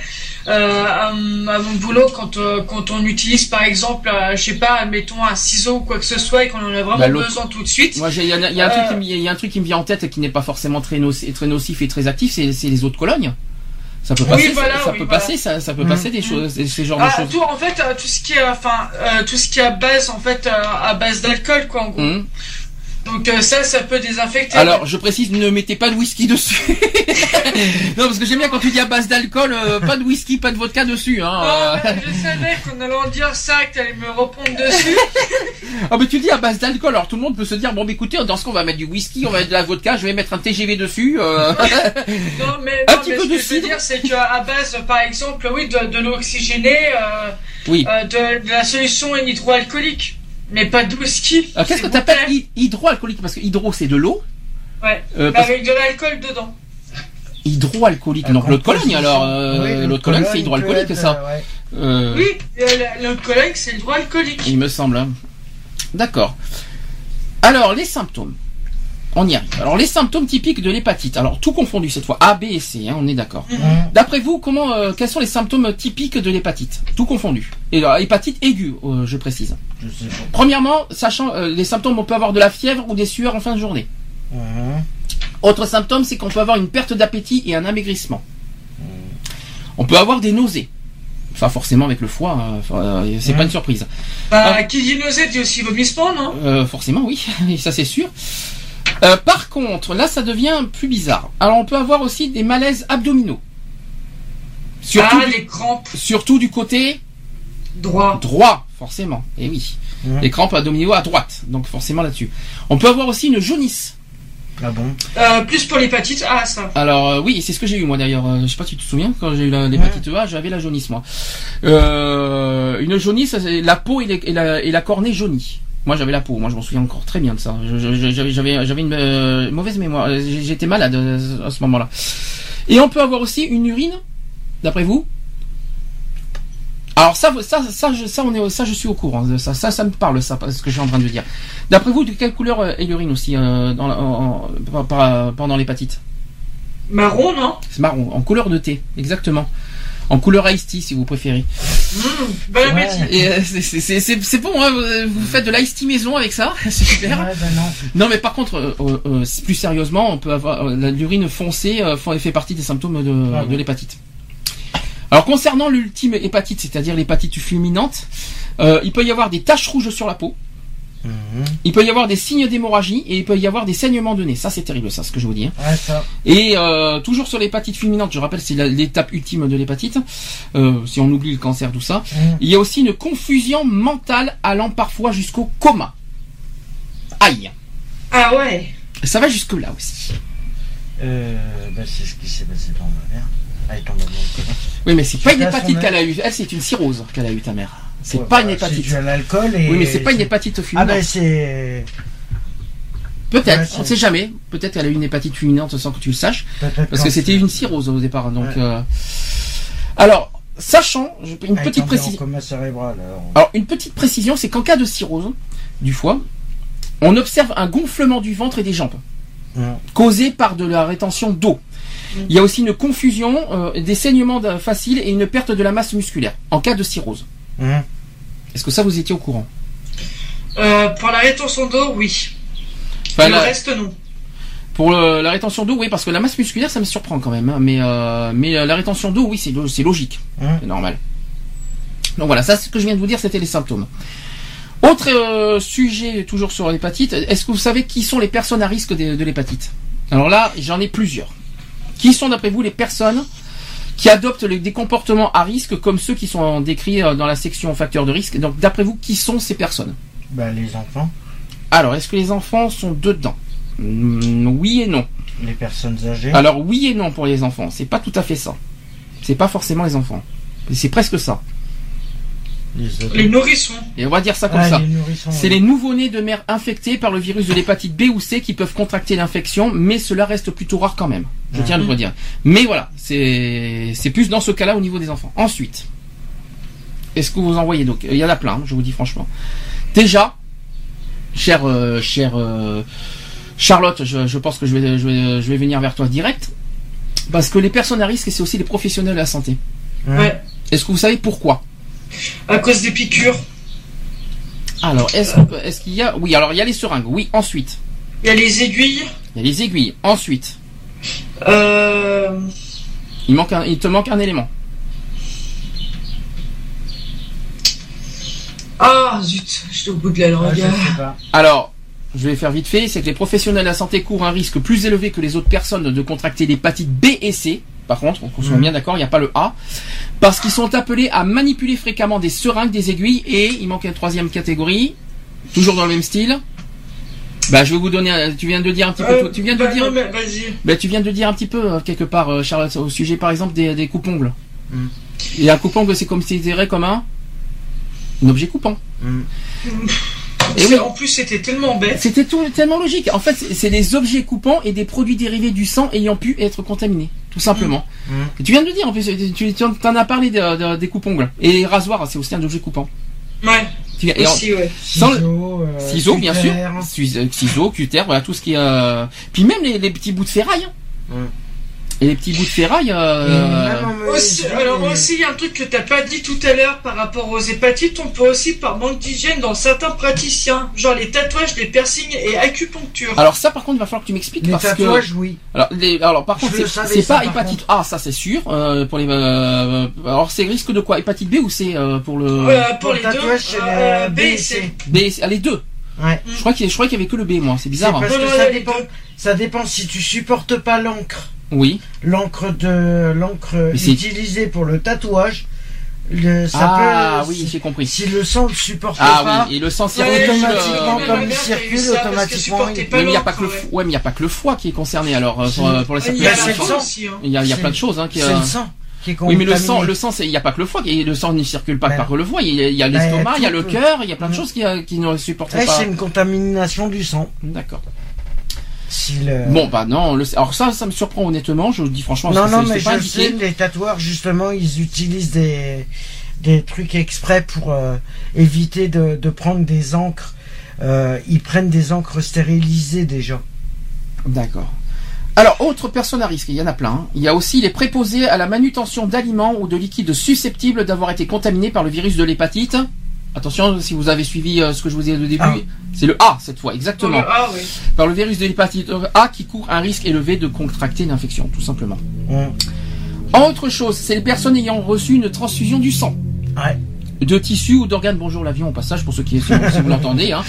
à, mon boulot, quand, quand on utilise par exemple, je sais pas, mettons un ciseau ou quoi que ce soit et qu'on en a vraiment Bah, besoin tout de suite. Moi, il y, a- y un truc qui me- il y a un truc qui me vient en tête qui n'est pas forcément très, noci- très nocif et très actif, c'est c'est les eaux de Cologne. Ça peut Oui, passer, voilà, ça, ça oui, peut voilà. passer, ça, ça peut Mhm. passer des choses, ces, ces genres de Ah, choses. tout, en fait, euh, tout ce qui est, enfin, euh, tout ce qui est à base, en fait, euh, à base d'alcool, quoi, en gros. Mhm. Donc euh, ça, ça peut désinfecter. Alors, je précise, ne mettez pas de whisky dessus. non, parce que j'aime bien quand tu dis à base d'alcool, euh, pas de whisky, pas de vodka dessus. Hein, mais je savais qu'on allait en dire ça, que t'allais me reprendre dessus. Ah, mais tu dis à base d'alcool, alors tout le monde peut se dire, bon, écoutez, dans ce qu'on va mettre du whisky, on va mettre de la vodka, je vais mettre un TGV dessus. euh. Non, mais, Un non, petit mais peu ce de que je veux dire, c'est qu'à base, par exemple, oui, de, oxygénée, euh, Oui. de, de la solution hydroalcoolique, mais pas de whisky. Alors, qu'est-ce C'est que t'appelles bouteille. hy- hydroalcoolique Parce que hydro, c'est de l'eau. Ouais, Euh, parce- avec de l'alcool dedans. Hydroalcoolique. Donc, l'eau de Cologne, alors. Euh, Oui, l'eau de Cologne, c'est hydroalcoolique, ça. euh, ouais. Euh, Oui, euh, la- l'alcoolique, c'est hydroalcoolique. Il me semble. hein. D'accord. Alors, les symptômes. On y arrive. Alors, les symptômes typiques de l'hépatite. Alors, tout confondu cette fois. A, B et C, hein, on est d'accord. Mhm. D'après vous, comment, euh, quels sont les symptômes typiques de l'hépatite? Tout confondu. Et alors, hépatite aiguë, euh, je précise. Je sais pas. Premièrement, sachant euh, les symptômes, on peut avoir de la fièvre ou des sueurs en fin de journée. Mhm. Autre symptôme, c'est qu'on peut avoir une perte d'appétit et un amaigrissement. On peut avoir des nausées. Enfin, forcément avec le foie, hein, euh, c'est Mhm. pas une surprise. Bah, Ah. qui dit nausée dit aussi vomissement, non? Euh, forcément, oui, et ça c'est sûr. Euh, par contre, là, ça devient plus bizarre. Alors, on peut avoir aussi des malaises abdominaux. Surtout, Ah, du, les crampes surtout du côté droit. droit, forcément. Et oui. Mhm. Les crampes abdominaux à droite, donc forcément là-dessus. On peut avoir aussi une jaunisse. Ah bon Euh, plus pour l'hépatite A, ça. Alors euh, oui, c'est ce que j'ai eu moi d'ailleurs. Je sais pas si tu te souviens quand j'ai eu l'hépatite A, j'avais la jaunisse moi. Euh, une jaunisse, c'est la peau et, les- et la, et la cornée jaunie. Moi j'avais la peau, moi je m'en souviens encore très bien de ça. J'avais une euh, mauvaise mémoire. Euh, J'étais malade euh, à ce moment-là. Et on peut avoir aussi une urine, d'après vous? Alors ça, ça, ça, je, ça, on est, ça, je suis au courant. Ça, ça, ça me parle, ça, ce que je suis en train de dire. D'après vous, de quelle couleur est l'urine aussi euh, dans la- en- en- pendant l'hépatite? Marron, non? C'est marron, en couleur de thé, exactement. En couleur iced tea, si vous préférez. Mmh, Bon Ouais. appétit. Et euh, c'est- bon, hein, vous faites de l'ice tea maison avec ça, c'est super. Ouais, ben non. Non, mais par contre, euh, euh, plus sérieusement, on peut avoir euh, la- l'urine foncée euh, fait partie des symptômes de, Ah de l'hépatite. Alors concernant l'ultime hépatite, c'est-à-dire l'hépatite fulminante, euh, il peut y avoir des taches rouges sur la peau, Il peut y avoir des signes d'hémorragie et il peut y avoir des saignements de nez. Ça, c'est terrible, ça, ce que je vous dis. hein. Ouais, ça. Et euh, toujours sur l'hépatite fulminante, je rappelle, c'est l'étape ultime de l'hépatite. Euh, si on oublie le cancer, tout ça. Mhm. Il y a aussi une confusion mentale allant parfois jusqu'au coma. Aïe. Ah ouais. Ça va jusque là aussi. Euh, ben, c'est ce qui s'est passé dans ma mère. Elle est tombée dans le coma. Oui, mais c'est pas une hépatite qu'elle a eue. Elle, c'est une cirrhose qu'elle a eue, ta mère. C'est Ouais, pas une bah, hépatite. C'est l'alcool et. Oui, mais c'est pas une hépatite Ah fulminante. ben c'est. Peut-être, Ouais, on ne sait jamais. Peut-être qu'elle a eu une hépatite fulminante sans que tu le saches. Parce que c'était une cirrhose au départ. Donc, Ouais. euh, Alors, sachant, je- une est petite précision. cérébral alors. Alors, une petite précision, c'est qu'en cas de cirrhose du foie, on observe un gonflement du ventre et des jambes, causé par de la rétention d'eau. Il y a aussi une confusion, euh, des saignements faciles et une perte de la masse musculaire en cas de cirrhose. Est-ce que ça vous étiez au courant Euh, pour la rétention d'eau, oui. Enfin, le là, reste, non. Pour le- la rétention d'eau, oui, parce que la masse musculaire, ça me surprend quand même. hein, mais euh, mais euh, la rétention d'eau, oui, c'est lo- c'est logique, Hein c'est normal. Donc voilà, ça, ce que je viens de vous dire, c'était les symptômes. Autre euh, sujet, toujours sur l'hépatite. Est-ce que vous savez qui sont les personnes à risque de, de l'hépatite? Alors là, j'en ai plusieurs. Qui sont d'après vous les personnes qui adoptent les- des comportements à risque comme ceux qui sont décrits euh, dans la section facteurs de risque Donc d'après vous, qui sont ces personnes? Bah, les enfants, Alors, est-ce que les enfants sont dedans? Oui et non. les personnes âgées. Alors oui et non pour les enfants, c'est pas tout à fait ça. C'est pas forcément les enfants. C'est presque ça. Les, nourrissons. Et on va dire ça comme Ah, ça. C'est oui. les nouveau-nés de mère infectés par le virus de l'hépatite B ou C qui peuvent contracter l'infection, mais cela reste plutôt rare quand même. Je tiens à le redire. Mais voilà, c'est c'est plus dans ce cas-là au niveau des enfants. Ensuite, est-ce que vous en voyez? Donc Il y en a plein, hein, je vous dis franchement. Déjà, cher euh, cher euh, Charlotte, je, je pense que je vais, je vais je vais venir vers toi direct parce que les personnes à risque c'est aussi les professionnels de la santé. Ouais. Est-ce que vous savez pourquoi? À cause des piqûres. Alors, est-ce que- est-ce qu'il y a Oui, alors il y a les seringues. Oui, ensuite. Il y a les aiguilles. Il y a les aiguilles. Ensuite, Euh... il, manque un- il te manque un élément. Ah zut, j'étais au bout de la Ah, langue. Alors, je vais faire vite fait, c'est que les professionnels de la santé courent un risque plus élevé que les autres personnes de contracter l'hépatite B et C. Par contre, on soit Mhm. bien d'accord, il n'y a pas le A. Parce qu'ils sont appelés à manipuler fréquemment des seringues, des aiguilles, et il manque une troisième catégorie, toujours dans le même style. Bah, je vais vous donner, un- tu viens de dire un petit peu, Euh, tu viens de bah, dire, non, mais bah, tu viens de dire un petit peu, euh, quelque part, euh, Charlotte, au sujet, par exemple, des, des coupes-ongles. Mhm. Et un coupe-ongle, c'est considéré comme un, un objet coupant. Hmm. Et oui. En plus, c'était tellement bête. C'était tout tellement logique. En fait, c'est des objets coupants et des produits dérivés du sang ayant pu être contaminés, tout simplement. Mm. Et Tu viens de le dire en plus, tu, tu en as parlé de- de- des coupes-ongles. Et les rasoirs, c'est aussi un objet coupant. Ouais, en- aussi, ouais. Sans le- Ciseaux, euh, ciseaux, bien sûr. Ciseaux, cutter, voilà tout ce qui est. euh, Puis même les, les petits bouts de ferraille. hein. Et les petits bouts de ferraille. Et euh, même en Aussi, mesure, alors les- aussi, il y a un truc que t'as pas dit tout à l'heure par rapport aux hépatites, on peut aussi par manque d'hygiène dans certains praticiens, genre les tatouages, les piercings et acupuncture. Alors ça, par contre, il va falloir que tu m'expliques les parce tatouages, oui. que. Alors, les- alors par contre, c'est pas hépatite A, ça c'est sûr. euh, pour les. euh, alors c'est risque de quoi? Hépatite B ou c'est euh, pour le. Euh, pour Pour les le deux, tatouage, c'est euh, le B et C. B, ah, les deux. Ouais. Je crois qu'il qu'il y avait que le B, moi. C'est bizarre. hein. parce que ça les dépend. Ça dépend si tu supportes pas l'encre. Oui. L'encre de l'encre utilisée pour le tatouage, le, ça ah peut. oui, j'ai compris. Si le sang ne supporte Ah pas, oui, et le sang circule. automatiquement, euh, comme il circule, ça automatiquement, pas mais il n'y a pas que le ouais. foie, ouais, mais il y a pas que le foie qui est concerné alors euh, pour, pour la Il y a le circulation. sang. aussi, hein. Il y a, il y a plein de choses hein, qui. c'est euh, le sang qui est Oui, mais le sang, le sang, il n'y a pas que le foie, le sang ne circule pas Ben, par le foie. Il y a, il y a ben, l'estomac, il y a le cœur, il y a plein de Mm. choses qui, euh, qui ne supporteraient Ouais, pas. c'est une contamination du sang. D'accord. Si le... Bon, bah non. Le... Alors ça, ça me surprend honnêtement. Je le dis franchement. non, non, mais pas je indiqué. sais, les tatoueurs, justement, ils utilisent des, des trucs exprès pour euh, éviter de, de prendre des encres. Euh, ils prennent des encres stérilisées déjà. D'accord. Alors, autre personne à risque, il y en a plein. hein. Il y a aussi les préposés à la manutention d'aliments ou de liquides susceptibles d'avoir été contaminés par le virus de l'hépatite. Attention, si vous avez suivi euh, ce que je vous ai dit au début, Ah. c'est le A cette fois, exactement. Oui. Par le virus de l'hépatite A qui court un risque élevé de contracter une infection, tout simplement. Autre chose, c'est les personnes ayant reçu une transfusion du sang. Ouais. De tissus ou d'organes, bonjour l'avion au passage pour ceux qui si vous, si vous l'entendez. Hein.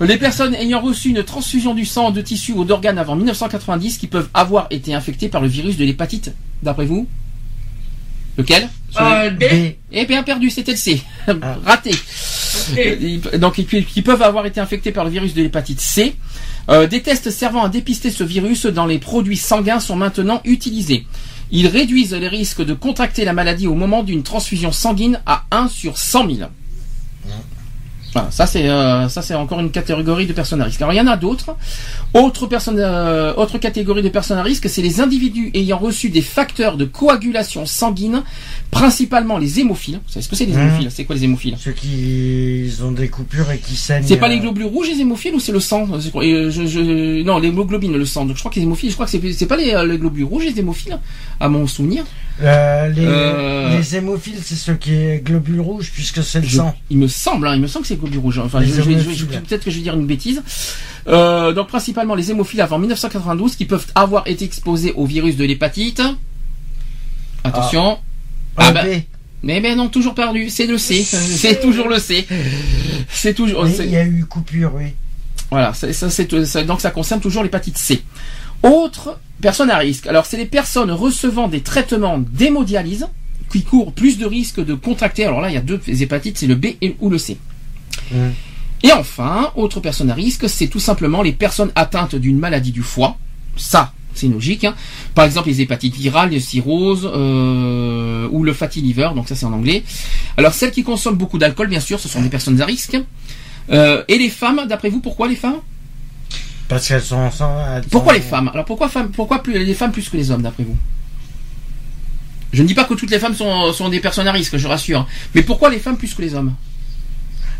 Les personnes ayant reçu une transfusion du sang, de tissus ou d'organes avant 1990 qui peuvent avoir été infectées par le virus de l'hépatite, d'après vous? Lequel Euh, B. Eh bien perdu, c'était le C. Ah. Raté. Euh, Donc qui, qui peuvent avoir été infectés par le virus de l'hépatite C. Euh, des tests servant à dépister ce virus dans les produits sanguins sont maintenant utilisés. Ils réduisent les risques de contracter la maladie au moment d'une transfusion sanguine à 1 sur 100 000. Voilà, ça c'est euh, ça c'est encore une catégorie de personnes à risque. Alors il y en a d'autres. Autre personne, euh, autre catégorie de personnes à risque, c'est les individus ayant reçu des facteurs de coagulation sanguine, principalement les hémophiles. Vous savez ce que c'est les Mmh. hémophiles? C'est quoi les hémophiles? Ceux qui ont des coupures et qui saignent. c'est pas les euh, globules rouges les hémophiles ou c'est le sang? Je, je- Non, l'hémoglobine, le sang. Donc je crois que les hémophiles, je crois que c'est c'est pas les, les globules rouges les hémophiles, à mon souvenir. euh, les, les hémophiles, c'est ceux qui est globules rouges puisque c'est le Je- sang. il me semble, hein, il me semble que c'est Enfin, vais- je vais- hémophiles. peut-être que je vais dire une bêtise. Euh, donc principalement les hémophiles avant 1992 qui peuvent avoir été exposés au virus de l'hépatite. Attention. Ah, Un bah, B. mais ben non, toujours perdu. C'est le C. C'est toujours le C. C'est toujours. Il y a eu coupure, oui. Voilà, ça, ça, c'est, ça- donc ça concerne toujours l'hépatite C. Autre personne à risque. Alors, c'est les personnes recevant des traitements d'hémodialyse qui courent plus de risques de contracter. Alors là, il y a deux hépatites, c'est le B et, ou le C. Et enfin, autre personne à risque, c'est tout simplement les personnes atteintes d'une maladie du foie. Ça, c'est logique. hein. Par exemple, les hépatites virales, les cirrhoses euh, ou le fatty liver. Donc ça, c'est en anglais. Alors, celles qui consomment beaucoup d'alcool, bien sûr, ce sont des personnes à risque. Euh, et les femmes, d'après vous, pourquoi les femmes? Parce qu'elles sont ensemble. Pourquoi les femmes? Alors pourquoi, femmes, pourquoi plus, les femmes plus que les hommes, d'après vous? Je ne dis pas que toutes les femmes sont, sont des personnes à risque, je rassure. Mais pourquoi les femmes plus que les hommes?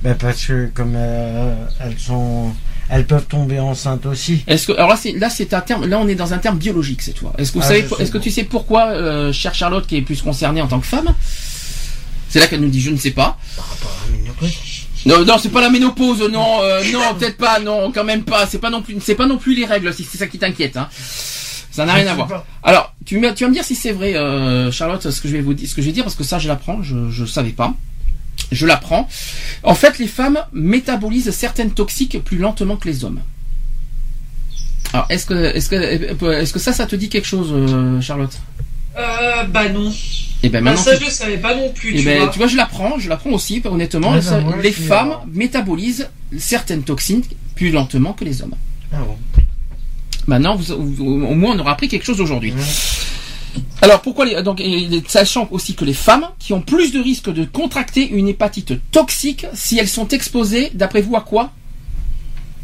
Ben, parce que comme euh, elles sont, elles peuvent tomber enceintes aussi. Est-ce que alors là c'est là c'est un terme là on est dans un terme biologique cette fois. Est-ce que vous Ah, savez est-ce que tu sais pourquoi euh, chère Charlotte qui est plus concernée en tant que femme? C'est là qu'elle nous dit je ne sais pas. Par rapport à la ménopause? Non non c'est pas la ménopause non euh, non peut-être pas non quand même pas c'est pas non plus c'est pas non plus les règles si c'est ça qui t'inquiète hein. Ça n'a rien à voir. Alors, tu, vas me dire si c'est vrai, euh, Charlotte, ce que je vais vous dire, ce que je vais dire, parce que ça, je l'apprends, je je savais pas. Je l'apprends. En fait, les femmes métabolisent certaines toxiques plus lentement que les hommes. Alors, est-ce que, est-ce que, est-ce que ça, ça te dit quelque chose, euh, Charlotte? Euh, bah non. Eh ben Bah, maintenant, ça, tu, je le savais pas non plus, eh tu ben, vois. tu vois, je l'apprends, je l'apprends aussi, honnêtement. Ça- bah, moi, les femmes euh, métabolisent certaines toxines plus lentement que les hommes. Ah bon. Maintenant, vous- vous- au moins, on aura appris quelque chose aujourd'hui. Alors, pourquoi les, donc, sachant aussi que les femmes qui ont plus de risques de contracter une hépatite toxique si elles sont exposées, d'après vous, à quoi?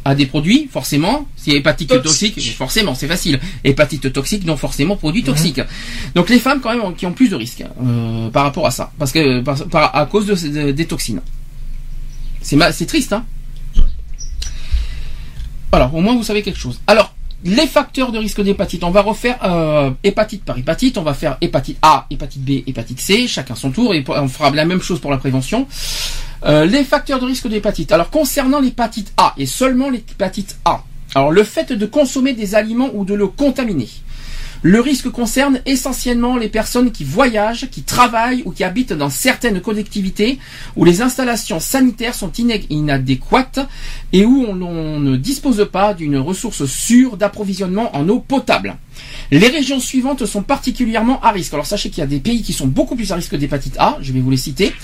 À des produits, forcément. Si hépatite Toxique. toxique, forcément, c'est facile. Hépatite toxique, donc forcément produit Mhm. toxique. Donc les femmes, quand même, qui ont plus de risques euh, par rapport à ça, parce que par, par- à cause de, ces- de- des toxines. C'est c'est triste, hein? Alors, au moins vous savez quelque chose. Alors, les facteurs de risque d'hépatite, on va refaire euh, hépatite par hépatite, on va faire hépatite A, hépatite B, hépatite C, chacun son tour, et on fera la même chose pour la prévention. Euh, les facteurs de risque d'hépatite. Alors, concernant l'hépatite A, et seulement l'hépatite A, alors le fait de consommer des aliments ou de l'eau contaminée. Le risque concerne essentiellement les personnes qui voyagent, qui travaillent ou qui habitent dans certaines collectivités où les installations sanitaires sont inadéquates et où on, on ne dispose pas d'une ressource sûre d'approvisionnement en eau potable. Les régions suivantes sont particulièrement à risque. Alors sachez qu'il y a des pays qui sont beaucoup plus à risque d'hépatite A, je vais vous les citer.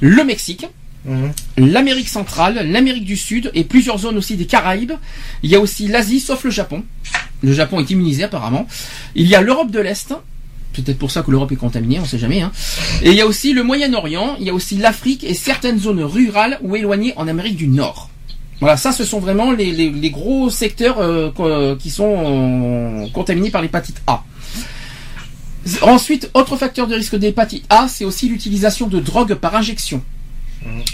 Le Mexique, Mhm. l'Amérique centrale, l'Amérique du Sud et plusieurs zones aussi des Caraïbes. Il y a aussi l'Asie, sauf le Japon. Le Japon est immunisé apparemment. Il y a l'Europe de l'Est. Peut-être pour ça que l'Europe est contaminée, on sait jamais. Hein. Et il y a aussi le Moyen-Orient, il y a aussi l'Afrique et certaines zones rurales ou éloignées en Amérique du Nord. Voilà, ça ce sont vraiment les, gros secteurs euh, co- qui sont euh, contaminés par l'hépatite A. Ensuite, autre facteur de risque d'hépatite A, c'est aussi l'utilisation de drogues par injection.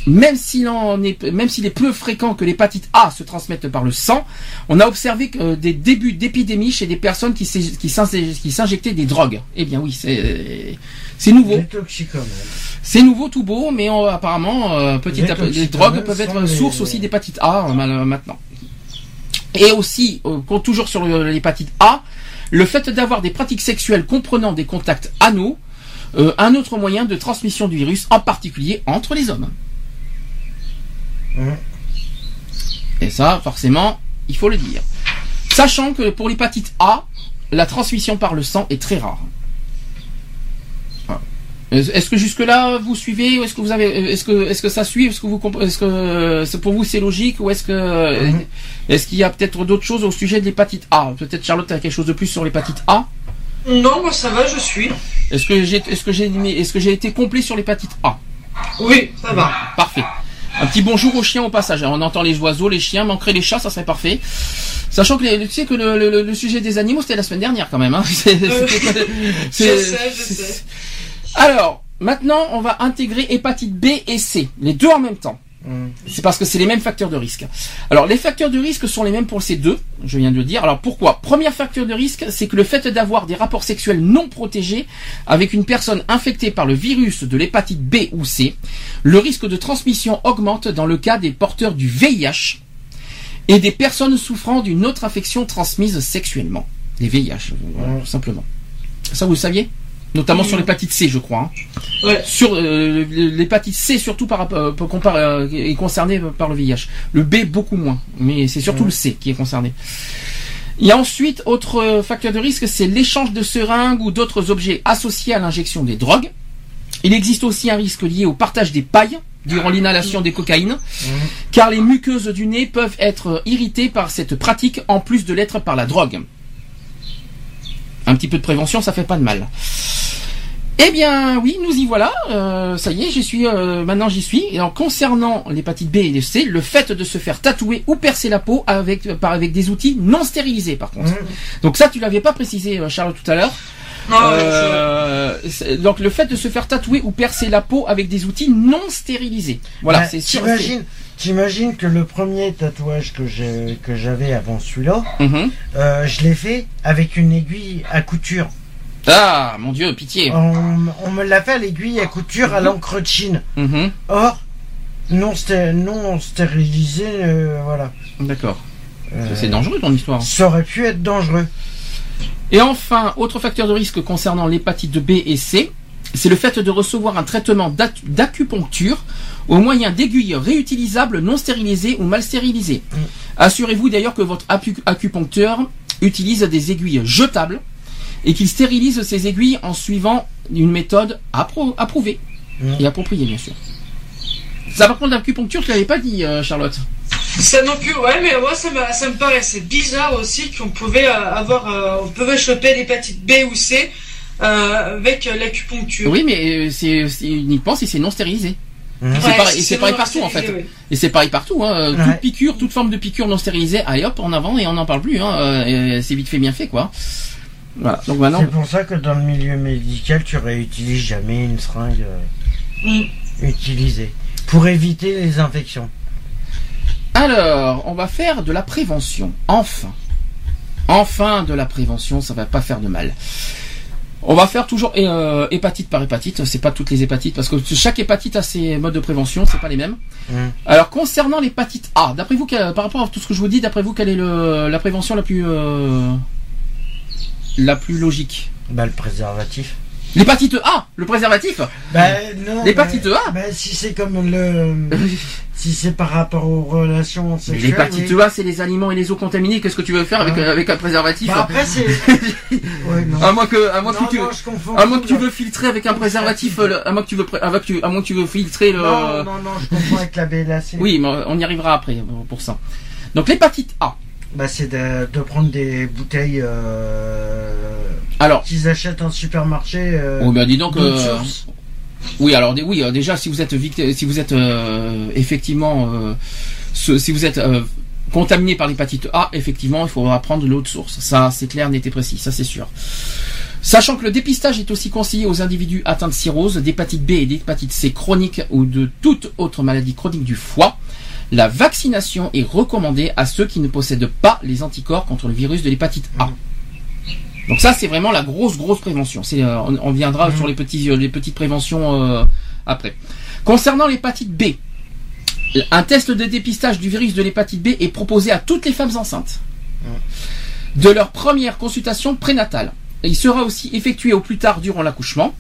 Même s'il en est, même s'il est peu fréquent que l'hépatite A se transmette par le sang, on a observé que, euh, des débuts d'épidémie chez des personnes qui s'injectaient des drogues. Eh bien oui, c'est c'est nouveau. C'est nouveau tout beau, mais on- apparemment, euh, petit Les à les drogues peuvent être les- source aussi d'hépatite A euh, mal- maintenant. Et aussi, euh, compte toujours sur l'hépatite A, le fait d'avoir des pratiques sexuelles comprenant des contacts anaux, euh, un autre moyen de transmission du virus, en particulier entre les hommes. Et ça, forcément, il faut le dire. Sachant que pour l'hépatite A, la transmission par le sang est très rare. Est-ce que jusque là vous suivez ou est-ce que vous avez est-ce que est-ce que ça suit est-ce que vous est-ce que euh, pour vous c'est logique ou est-ce que Mhm. est-ce qu'il y a peut-être d'autres choses au sujet de l'hépatite A? Peut-être Charlotte a quelque chose de plus sur l'hépatite A? Non, moi ça va, je suis. est-ce que j'ai est-ce que j'ai est-ce que j'ai été complet sur l'hépatite A? Oui, ça va. Parfait. Un petit bonjour aux chiens au passage. On entend les oiseaux, les chiens, manquerait les chats, ça serait parfait. Sachant que les- tu sais que le, le- le sujet des animaux c'était la semaine dernière quand même. Hein. C'est- Euh, Je sais, je sais. Alors, maintenant on va intégrer hépatite B et C, les deux en même temps. Mm. C'est parce que c'est les mêmes facteurs de risque. Alors les facteurs de risque sont les mêmes pour ces deux, je viens de le dire. Alors pourquoi? Premier facteur de risque, c'est que le fait d'avoir des rapports sexuels non protégés avec une personne infectée par le virus de l'hépatite B ou C, le risque de transmission augmente dans le cas des porteurs du VIH et des personnes souffrant d'une autre infection transmise sexuellement. Les VIH, tout simplement. Ça vous le saviez? Notamment sur l'hépatite C, je crois. hein. Ouais. Sur euh, l'hépatite C, surtout par rapport, euh, euh, est concernée par le VIH. Le B beaucoup moins, mais c'est surtout Ouais. le C qui est concerné. Il y a ensuite autre facteur de risque, c'est l'échange de seringues ou d'autres objets associés à l'injection des drogues. Il existe aussi un risque lié au partage des pailles durant l'inhalation des cocaïnes, car les muqueuses du nez peuvent être irritées par cette pratique en plus de l'être par la drogue. Un petit peu de prévention, ça fait pas de mal. Eh bien, oui, nous y voilà. Euh, ça y est, j'y suis. euh, maintenant, j'y suis. Et en concernant l'hépatite B et le C, le fait de se faire tatouer ou percer la peau avec par avec des outils non stérilisés, par contre. Mhm. Donc ça, tu l'avais pas précisé, euh, Charles, tout à l'heure. Euh, donc le fait de se faire tatouer ou percer la peau avec des outils non stérilisés. Voilà, c'est sûr. T'imagines, que le premier tatouage que j'ai, que j'avais avant celui-là, Mhm. euh, je l'ai fait avec une aiguille à couture. Ah, mon Dieu, pitié. On, on me l'a fait à l'aiguille à couture à l'encre de Chine. Mhm. Or, non, sté- non stérilisé, euh, voilà. D'accord. Euh, C'est dangereux ton histoire. Ça aurait pu être dangereux. Et enfin, autre facteur de risque concernant l'hépatite B et C, c'est le fait de recevoir un traitement d'ac- d'acupuncture au moyen d'aiguilles réutilisables non stérilisées ou mal stérilisées. Mm. Assurez-vous d'ailleurs que votre acupuncteur utilise des aiguilles jetables et qu'il stérilise ces aiguilles en suivant une méthode appro- approuvée Mm. et appropriée bien sûr. Ça par contre l'acupuncture, je l'avais pas dit euh, Charlotte. Ça non plus, ouais, mais moi ça, ça me paraissait bizarre aussi qu'on pouvait euh, avoir, euh, on pouvait choper l'hépatite B ou C euh, avec euh, l'acupuncture. Oui, mais c'est uniquement si c'est non stérilisé. Mhm. c'est Ouais, pareil- c'est partout, en fait. Et c'est pareil partout, hein. Ouais. Toute piqûre, toute forme de piqûre non stérilisée, allez hop, en avant et on n'en parle plus, hein. c'est vite fait, bien fait, quoi. Voilà. Donc maintenant, C'est pour ça que dans le milieu médical, tu réutilises jamais une seringue euh, utilisée. Pour éviter les infections. alors, on va faire de la prévention. Enfin. Enfin de la prévention, ça va pas faire de mal. On va faire toujours euh, hépatite par hépatite, c'est pas toutes les hépatites, parce que chaque hépatite a ses modes de prévention, c'est pas les mêmes. Mm. Alors concernant l'hépatite A, d'après vous, quelle- par rapport à tout ce que je vous dis, d'après vous, quelle est le, la prévention la plus euh, la plus logique Bah, le préservatif. L'hépatite A, le préservatif Bah, non. L'hépatite bah, A bah, si c'est comme le. si c'est par rapport aux relations sexuelles. L'hépatite oui. A, c'est les aliments et les eaux contaminées. Qu'est-ce que tu veux faire avec, avec un préservatif Bah, après, c'est. ouais, non. À moins que, à moins non, que tu, non, à moins que tu veux filtrer avec un préservatif, le- à moins que tu veux, à moins que tu, à moins que tu veux filtrer le. Non, non, non, je confonds avec la bélacine. Oui, mais on y arrivera après pour ça. Donc l'hépatite A. Bah, c'est de, de prendre des bouteilles euh, Alors, qu'ils achètent en supermarché. Oh, ben dis donc. euh. Oui, alors oui, déjà si vous êtes si vous êtes effectivement, ce- si vous êtes contaminé par l'hépatite A, effectivement, il faudra prendre l'eau de source. Ça, c'est clair, net et précis, ça c'est sûr. Sachant que le dépistage est aussi conseillé aux individus atteints de cirrhose, d'hépatite B et d'hépatite C chronique ou de toute autre maladie chronique du foie, la vaccination est recommandée à ceux qui ne possèdent pas les anticorps contre le virus de l'hépatite A. Donc ça, c'est vraiment la grosse, grosse prévention. C'est, euh, on, on viendra Mhm. sur les, petits, euh, les petites préventions euh, après. Concernant l'hépatite B, un test de dépistage du virus de l'hépatite B est proposé à toutes les femmes enceintes de leur première consultation prénatale. Il sera aussi effectué au plus tard durant l'accouchement.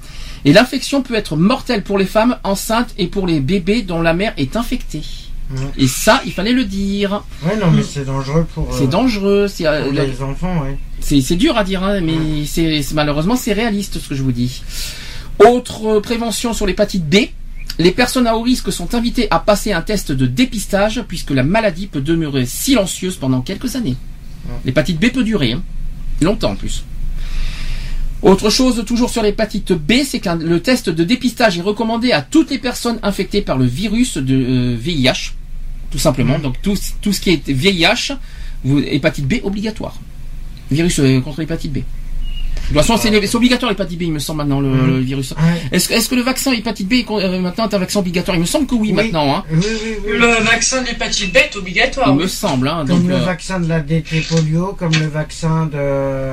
Et l'infection peut être mortelle pour les femmes enceintes et pour les bébés dont la mère est infectée. Et ça, il fallait le dire. Ouais, non, mais c'est dangereux pour, C'est euh, dangereux. C'est euh, les enfants, ouais. c'est c'est dur à dire, hein, mais c'est c'est- malheureusement c'est réaliste ce que je vous dis. Autre prévention sur l'hépatite B. Les personnes à haut risque sont invitées à passer un test de dépistage puisque la maladie peut demeurer silencieuse pendant quelques années. L'hépatite B peut durer, hein, longtemps en plus. Autre chose, toujours sur l'hépatite B, c'est que le test de dépistage est recommandé à toutes les personnes infectées par le virus de euh, VIH, tout simplement. Mhm. Donc tout, tout ce qui est VIH, vous, hépatite B obligatoire. Virus euh, contre l'hépatite B. De toute façon, c'est c'est obligatoire l'hépatite B, il me semble maintenant le, le virus. Ouais. Est-ce que est-ce que le vaccin hépatite B est euh, maintenant est un vaccin obligatoire? Il me semble que oui, Oui. maintenant. Hein. Oui, oui, oui. Le vaccin de l'hépatite B est obligatoire. Il oui. me semble. Hein, Comme donc, le euh, vaccin de la DT polio, comme le vaccin de.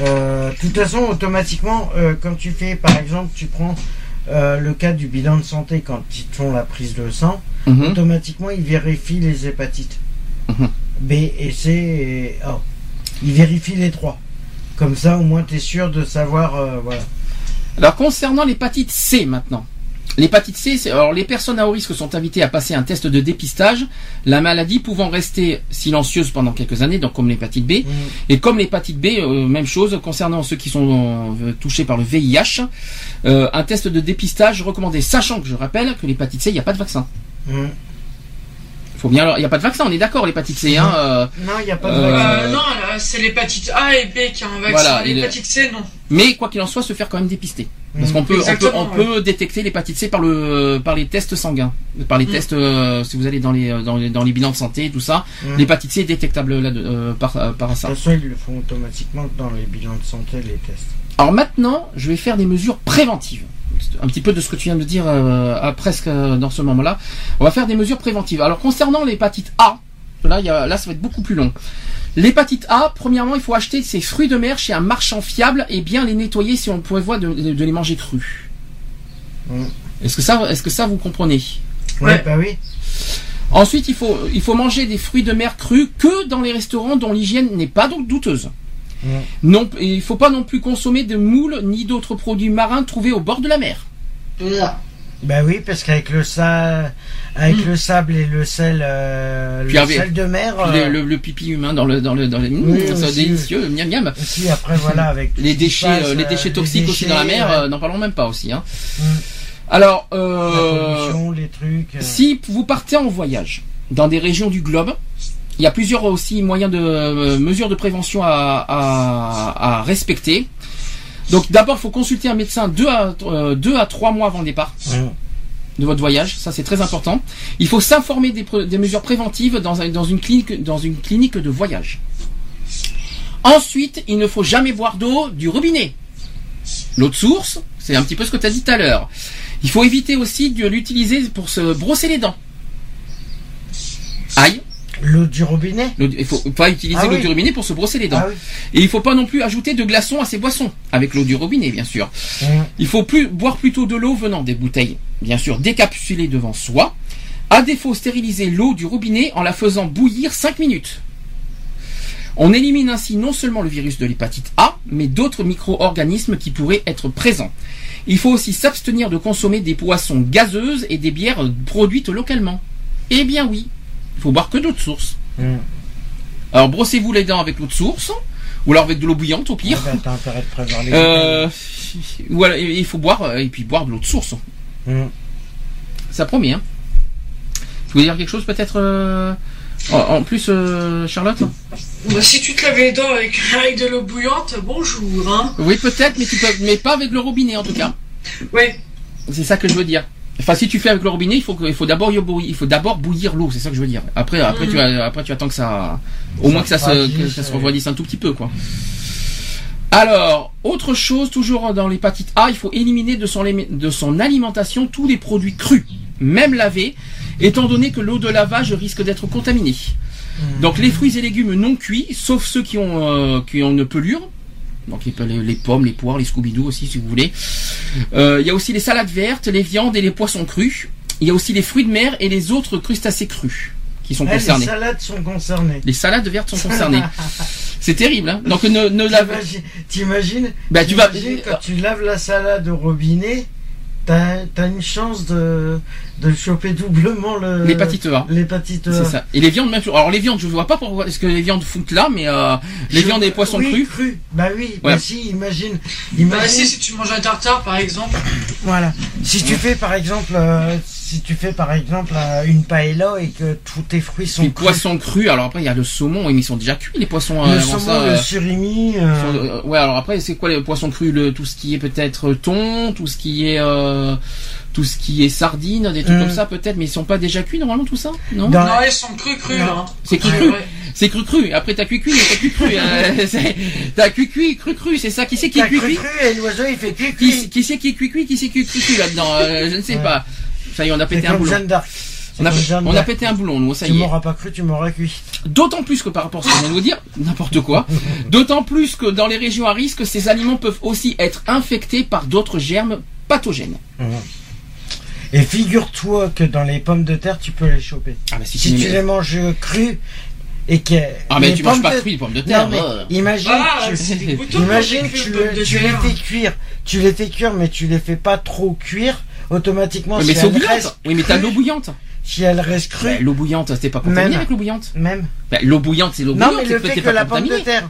Euh, de toute façon, automatiquement, euh, quand tu fais, par exemple, tu prends euh, le cas du bilan de santé quand ils te font la prise de sang, mhm. automatiquement, ils vérifient les hépatites Mhm. B et C et A. Ils vérifient les trois. Comme ça, au moins, tu es sûr de savoir. euh, voilà. Alors concernant l'hépatite C maintenant. L'hépatite C, c'est- alors les personnes à haut risque sont invitées à passer un test de dépistage, la maladie pouvant rester silencieuse pendant quelques années, donc comme l'hépatite B. Mhm. Et comme l'hépatite B, euh, même chose concernant ceux qui sont euh, touchés par le VIH, euh, un test de dépistage recommandé, sachant que je rappelle que l'hépatite C, il n'y a pas de vaccin. Mhm. Faut bien, alors, il n'y a pas de vaccin, on est d'accord, l'hépatite C. Hein, euh, Non, il n'y a pas de Euh, vaccin. Euh, non, là, c'est l'hépatite A et B qui ont un vaccin. Voilà, l'hépatite C, non. mais quoi qu'il en soit, se faire quand même dépister. Parce qu'on peut, on peut, on peut détecter l'hépatite C par le, par les tests sanguins, par les Mm. tests. euh, si vous allez dans les, dans les, dans les bilans de santé, et tout ça, Mhm. l'hépatite C est détectable là, euh, par, euh, par ça. De toute façon, ils le font automatiquement dans les bilans de santé, les tests. Alors maintenant, je vais faire des mesures préventives. Un petit peu de ce que tu viens de dire euh, à presque euh, dans ce moment-là. On va faire des mesures préventives. Alors concernant l'hépatite A, là, il y a, là ça va être beaucoup plus long. L'hépatite A, premièrement, il faut acheter ses fruits de mer chez un marchand fiable et bien les nettoyer si on prévoit de, de, de les manger crus. Mm. Est-ce que ça, est-ce que ça vous comprenez Ouais, Ouais. bah oui. Ensuite, il faut, il faut manger des fruits de mer crus que dans les restaurants dont l'hygiène n'est pas donc douteuse. Mm. Non, et il faut pas non plus consommer de moules ni d'autres produits marins trouvés au bord de la mer. Bah oui, parce qu'avec le sable, avec le sable et le sel, euh, Puis le avec- sel de mer, euh, le, le- le pipi humain dans le dans le dans les Mmh, Oui, c'est délicieux miam miam aussi après voilà avec tout les déchets passe, euh, les euh, déchets les toxiques aussi dans la mer ouais. euh, n'en parlons même pas aussi hein. Mm. alors la euh, pollution, les trucs. euh, si vous partez en voyage dans des régions du globe il y a plusieurs aussi moyens de euh, mesures de prévention à, à, à respecter donc d'abord il faut consulter un médecin deux à euh, deux à trois mois avant le départ de votre voyage, ça c'est très important. Il faut s'informer des, mesures préventives dans, dans, une clinique, dans une clinique de voyage. Ensuite, il ne faut jamais boire d'eau du robinet. L'eau de source, c'est un petit peu ce que tu as dit tout à l'heure. Il faut éviter aussi de l'utiliser pour se brosser les dents. Aïe, L'eau du robinet. il faut pas utiliser Ah l'eau oui. du robinet pour se brosser les dents. Ah oui. Et il faut pas non plus ajouter de glaçons à ses boissons, avec l'eau du robinet bien sûr. Mm. Il faut plus boire plutôt de l'eau venant des bouteilles, bien sûr décapsulées devant soi. À défaut, stériliser l'eau du robinet en la faisant bouillir 5 minutes. On élimine ainsi non seulement le virus de l'hépatite A, mais d'autres micro-organismes qui pourraient être présents. Il faut aussi s'abstenir de consommer des boissons gazeuses et des bières produites localement. Eh bien oui, il faut boire que d'eau de source. Mm. Alors brossez-vous les dents avec l'eau de source, ou alors avec de l'eau bouillante au pire. Ah t'as intérêt de prévoir les Euh, voilà, il faut boire euh, et puis boire de l'eau de source. Mm. Ça promet. Hein. Tu voulais dire quelque chose peut-être euh, en, en plus, euh, Charlotte? Bah, si tu te laves les dents avec, avec de l'eau bouillante, bonjour, hein. Oui, peut-être, mais tu peux, mais pas avec le robinet en tout cas. Ouais. C'est ça que je veux dire. Enfin, si tu fais avec le robinet, il faut que- il faut d'abord bouillir, il faut d'abord bouillir l'eau. C'est ça que je veux dire. Après, après Mhm. tu as- après tu attends que ça, au moins que ça se, que ça se refroidisse un tout petit peu quoi. Alors, autre chose, toujours dans l'hépatite A, il faut éliminer de son, limi- de son alimentation tous les produits crus, même lavés, étant donné que l'eau de lavage risque d'être contaminée. Donc les fruits et légumes non cuits, sauf ceux qui ont, euh, qui ont une pelure. Donc les, les- les pommes, les poires, les scooby aussi si vous voulez. Euh, Il y a aussi les salades vertes, les viandes et les poissons crus. Il y a aussi les fruits de mer et les autres crustacés crus qui sont Eh, les concernés. salades sont concernées. Les salades vertes sont concernées. C'est terrible, hein. Donc ne, ne lave. T'imagines- Bah, tu vas- quand tu laves la salade au robinet, t'as as une chance de, de choper doublement le L'hépatite A. L'hépatite A. C'est ça. Et les viandes même. chose. Alors les viandes, je vois pas pourquoi est-ce que les viandes foutent là, mais euh, les Je- viandes et les poissons oui, crus. Bah oui, Ouais. bah si, imagine. Bah, imagine si, si tu manges un tartare, par exemple. Voilà. Si tu fais par exemple, euh, si tu fais par exemple euh, une paella et que tous tes fruits sont crus, poissons crus. Alors après il y a le saumon, ils sont déjà cuits les poissons. euh, le avant saumon, ça, le euh, surimi, sont- euh, euh, ouais, alors après, c'est quoi les poissons crus le, Tout ce qui est peut-être thon, tout ce qui est euh, tout ce qui est sardines, des trucs Mm. comme ça peut-être, mais ils sont pas déjà cuits normalement tout ça Non? Dans- Non, ils sont cru cru. Non. Hein. C'est cru cru. C'est cru cru. Après t'as cuit cuit, t'as cuit cru. euh, t'as cuit cuit, cru cru. C'est ça qui c'est qui cuit cru cuit? cru et l'oiseau il fait Qui, cru. qui c'est qui est cuit cuit Qui c'est qui est cuit cuit là-dedans? Euh, Je ne sais pas. Ça y est, on a pété un boulon. Jeanne d'Arc. On a, on pété un boulon, nous, ça Tu y est. m'auras pas cru, tu m'auras cuit. D'autant plus que par rapport à ce qu'on vient de vous dire, n'importe quoi, d'autant plus que dans les régions à risque, ces aliments peuvent aussi être infectés par d'autres germes pathogènes. Et figure-toi que dans les pommes de terre, tu peux les choper. Ah bah si, Si tu tu les manges crues et que. Ah mais les tu manges pas de- cru les pommes de terre. Non, mais euh. imagine, Ah, tu, imagine tu tu, tu les fais cuire, tu les fais cuire, mais tu les fais pas trop cuire, automatiquement, Oui, si, mais c'est bouillante. Oui mais t'as l'eau bouillante. si elles restent crues, Bah, l'eau bouillante, c'était pas contaminé Même. avec l'eau bouillante. même. Bah, l'eau bouillante, c'est l'eau Non, bouillante. mais le c'est fait t'es que la pomme de terre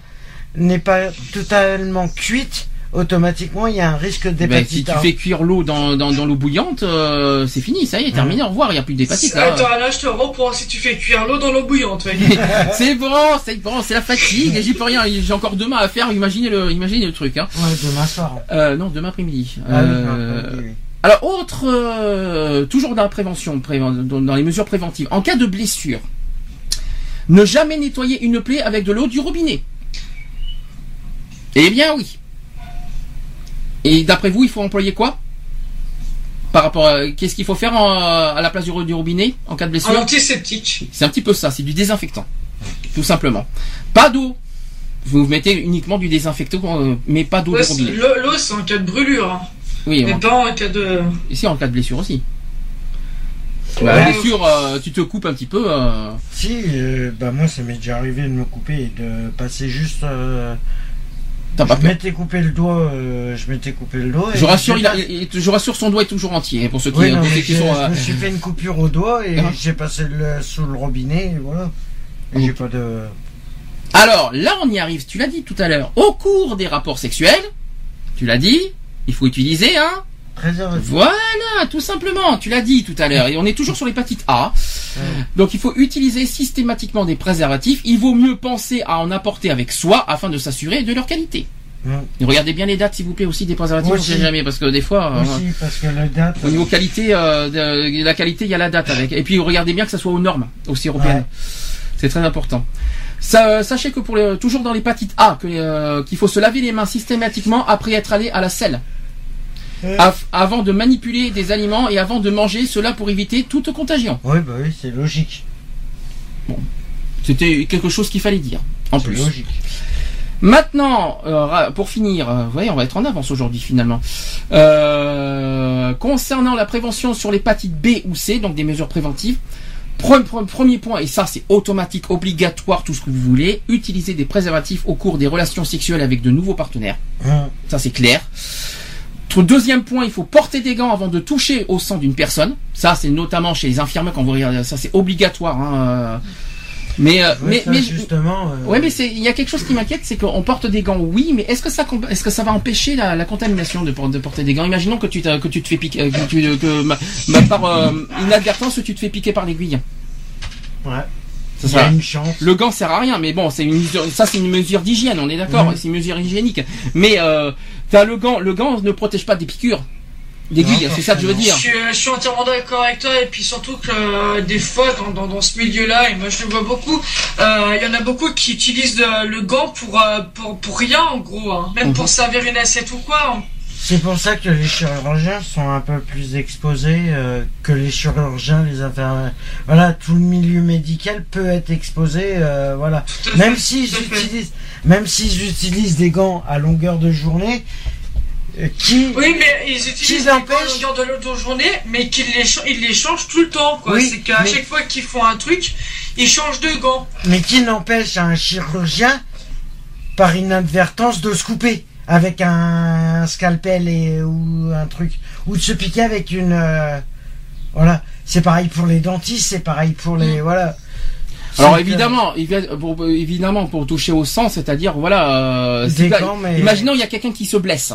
n'est pas totalement cuite, automatiquement, il y a un risque Bah, si d'hépatite tu A. fais cuire l'eau dans, dans, dans l'eau bouillante, euh, c'est fini, ça y est, terminé, au revoir, il n'y a plus d'hépatite. là. Attends, là, je te reprends si tu fais cuire l'eau dans l'eau bouillante. c'est bon, c'est bon, c'est la fatigue, j'y peux rien, j'ai encore demain à faire, imaginez le, imaginez le truc. Hein. Ouais, demain soir. Euh, non, demain après-midi. Ah Euh, non, oui. Alors, autre, euh, toujours dans la prévention, préven- dans les mesures préventives, en cas de blessure, ne jamais nettoyer une plaie avec de l'eau du robinet. Eh bien oui. Et d'après vous, il faut employer quoi? Par rapport à qu'est-ce qu'il faut faire en- à la place du, ro- du robinet en cas de Un blessure antiseptique. C'est un petit peu ça, c'est du désinfectant, tout simplement. Pas d'eau. Vous mettez uniquement du désinfectant, euh, mais pas d'eau Ouais, du robinet. L'eau, l'eau, c'est en cas de brûlure. hein. Oui, Mais on- pas en cas de. ici en cas de blessure aussi. Ouais. La blessure, euh, tu te coupes un petit peu. euh, Si, euh, bah moi ça m'est déjà arrivé de me couper et de passer juste. euh, T'as pas je m'étais coupé le doigt, euh, je m'étais coupé le doigt. Je rassure, il a- il- je rassure, son doigt est toujours entier pour ceux qui, Oui, non, qui sont. je me suis fait une coupure au doigt et Ah. j'ai passé le sous le robinet et voilà. Et j'ai pas de. Alors là, on y arrive. Tu l'as dit tout à l'heure. Au cours des rapports sexuels, tu l'as dit, il faut utiliser un. Préservatif. Voilà, tout simplement. Tu l'as dit tout à l'heure. Et on est toujours sur l'hépatite A. Donc il faut utiliser systématiquement des préservatifs. Il vaut mieux penser à en apporter avec soi afin de s'assurer de leur qualité. Regardez bien les dates, s'il vous plaît, aussi des préservatifs. Moi on sait jamais parce que des fois. euh, Aussi, parce que la date. Au niveau qualité, euh, de, la qualité, il y a la date avec. Et puis regardez bien que ça soit aux normes, aussi européennes. Ouais. C'est très important. Ça, sachez que pour les, toujours dans l'hépatite A, euh, qu'il faut se laver les mains systématiquement après être allé à la selle, Euh. Af- avant de manipuler des aliments et avant de manger, cela pour éviter toute contagion. Oui, bah oui, c'est logique. C'était quelque chose qu'il fallait dire. En plus. logique. Maintenant, euh, pour finir, euh, vous voyez, on va être en avance aujourd'hui finalement. Euh, concernant la prévention sur l'hépatite B ou C, donc des mesures préventives. Pre- pre- Premier point, et ça c'est automatique, obligatoire, tout ce que vous voulez, utiliser des préservatifs au cours des relations sexuelles avec de nouveaux partenaires. Hum. Ça c'est clair. Deuxième point, il faut porter des gants avant de toucher au sang d'une personne. Ça c'est notamment chez les infirmiers quand vous regardez, ça c'est obligatoire. hein, euh. Mais, euh, mais, ça, mais, justement. euh, Ouais, mais c'est il y a quelque chose qui m'inquiète, c'est qu'on porte des gants, oui, mais est-ce que ça est-ce que ça va empêcher la, la contamination de, por- de porter des gants? Imaginons que tu te, que tu te fais piquer, euh, que, tu, que ma- ma- par euh, inadvertance tu te fais piquer par l'aiguille. Ouais. Ça- une chance. le gant sert à rien, mais bon, c'est une mesure, ça c'est une mesure d'hygiène, on est d'accord, Mhm. c'est une mesure hygiénique. Mais euh, t'as le gant, le gant ne protège pas des piquures d'aiguille, Non, c'est ça que je veux Je dire. suis, je suis entièrement d'accord avec toi et puis surtout que euh, des fois dans, dans, dans ce milieu-là et moi je le vois beaucoup, euh, il y en a beaucoup qui utilisent le, le gant pour, euh, pour pour rien en gros, hein. même Mhm. pour servir une assiette ou quoi. hein. C'est pour ça que les chirurgiens sont un peu plus exposés euh, que les chirurgiens, les infirmiers. Voilà, tout le milieu médical peut être exposé. euh, voilà. À Même s'ils à utilisent, même s'ils utilisent des gants à longueur de journée, euh, qui, Oui, mais ils utilisent les gants de l'autre journée, mais qu'ils les, ils les changent tout le temps. quoi. Oui, c'est qu'à mais- chaque fois qu'ils font un truc, ils changent de gants. mais qui n'empêche un chirurgien, par inadvertance, de se couper avec un scalpel et ou un truc, ou de se piquer avec une, euh, voilà. C'est pareil pour les dentistes, c'est pareil pour les, voilà. Alors que- évidemment, évi- pour, évidemment pour toucher au sang, c'est-à-dire voilà, euh, pas- gants, mais- imaginons il y a quelqu'un qui se blesse.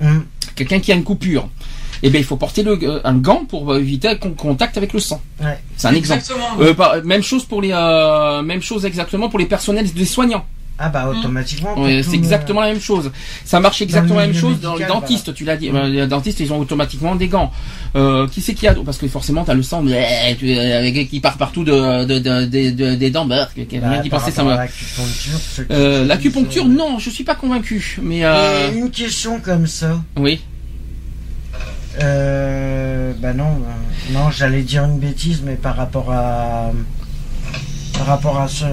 Hum. quelqu'un qui a une coupure, eh bien il faut porter le, euh, un gant pour euh, éviter le con- contact avec le sang. Ouais. C'est un exemple. Exactement. Euh, par- même chose pour les, euh, même chose exactement pour les personnels des soignants. Ah bah automatiquement. c'est exactement la même chose. Ça marche exactement la même chose dans les dentistes, tu l'as dit. Euh, Les dentistes, ils ont automatiquement des gants. Euh, qui c'est qui a Parce que forcément, t'as le sang tu- avec- qui part partout de, de, de- de- de- des dents. Bah, Bah, ça L'acupuncture, Euh, euh, non, je suis pas convaincu. Mais euh, Et une question comme ça. oui. Euh, bah non, euh, non, j'allais dire une bêtise, mais par rapport à, par rapport à ce,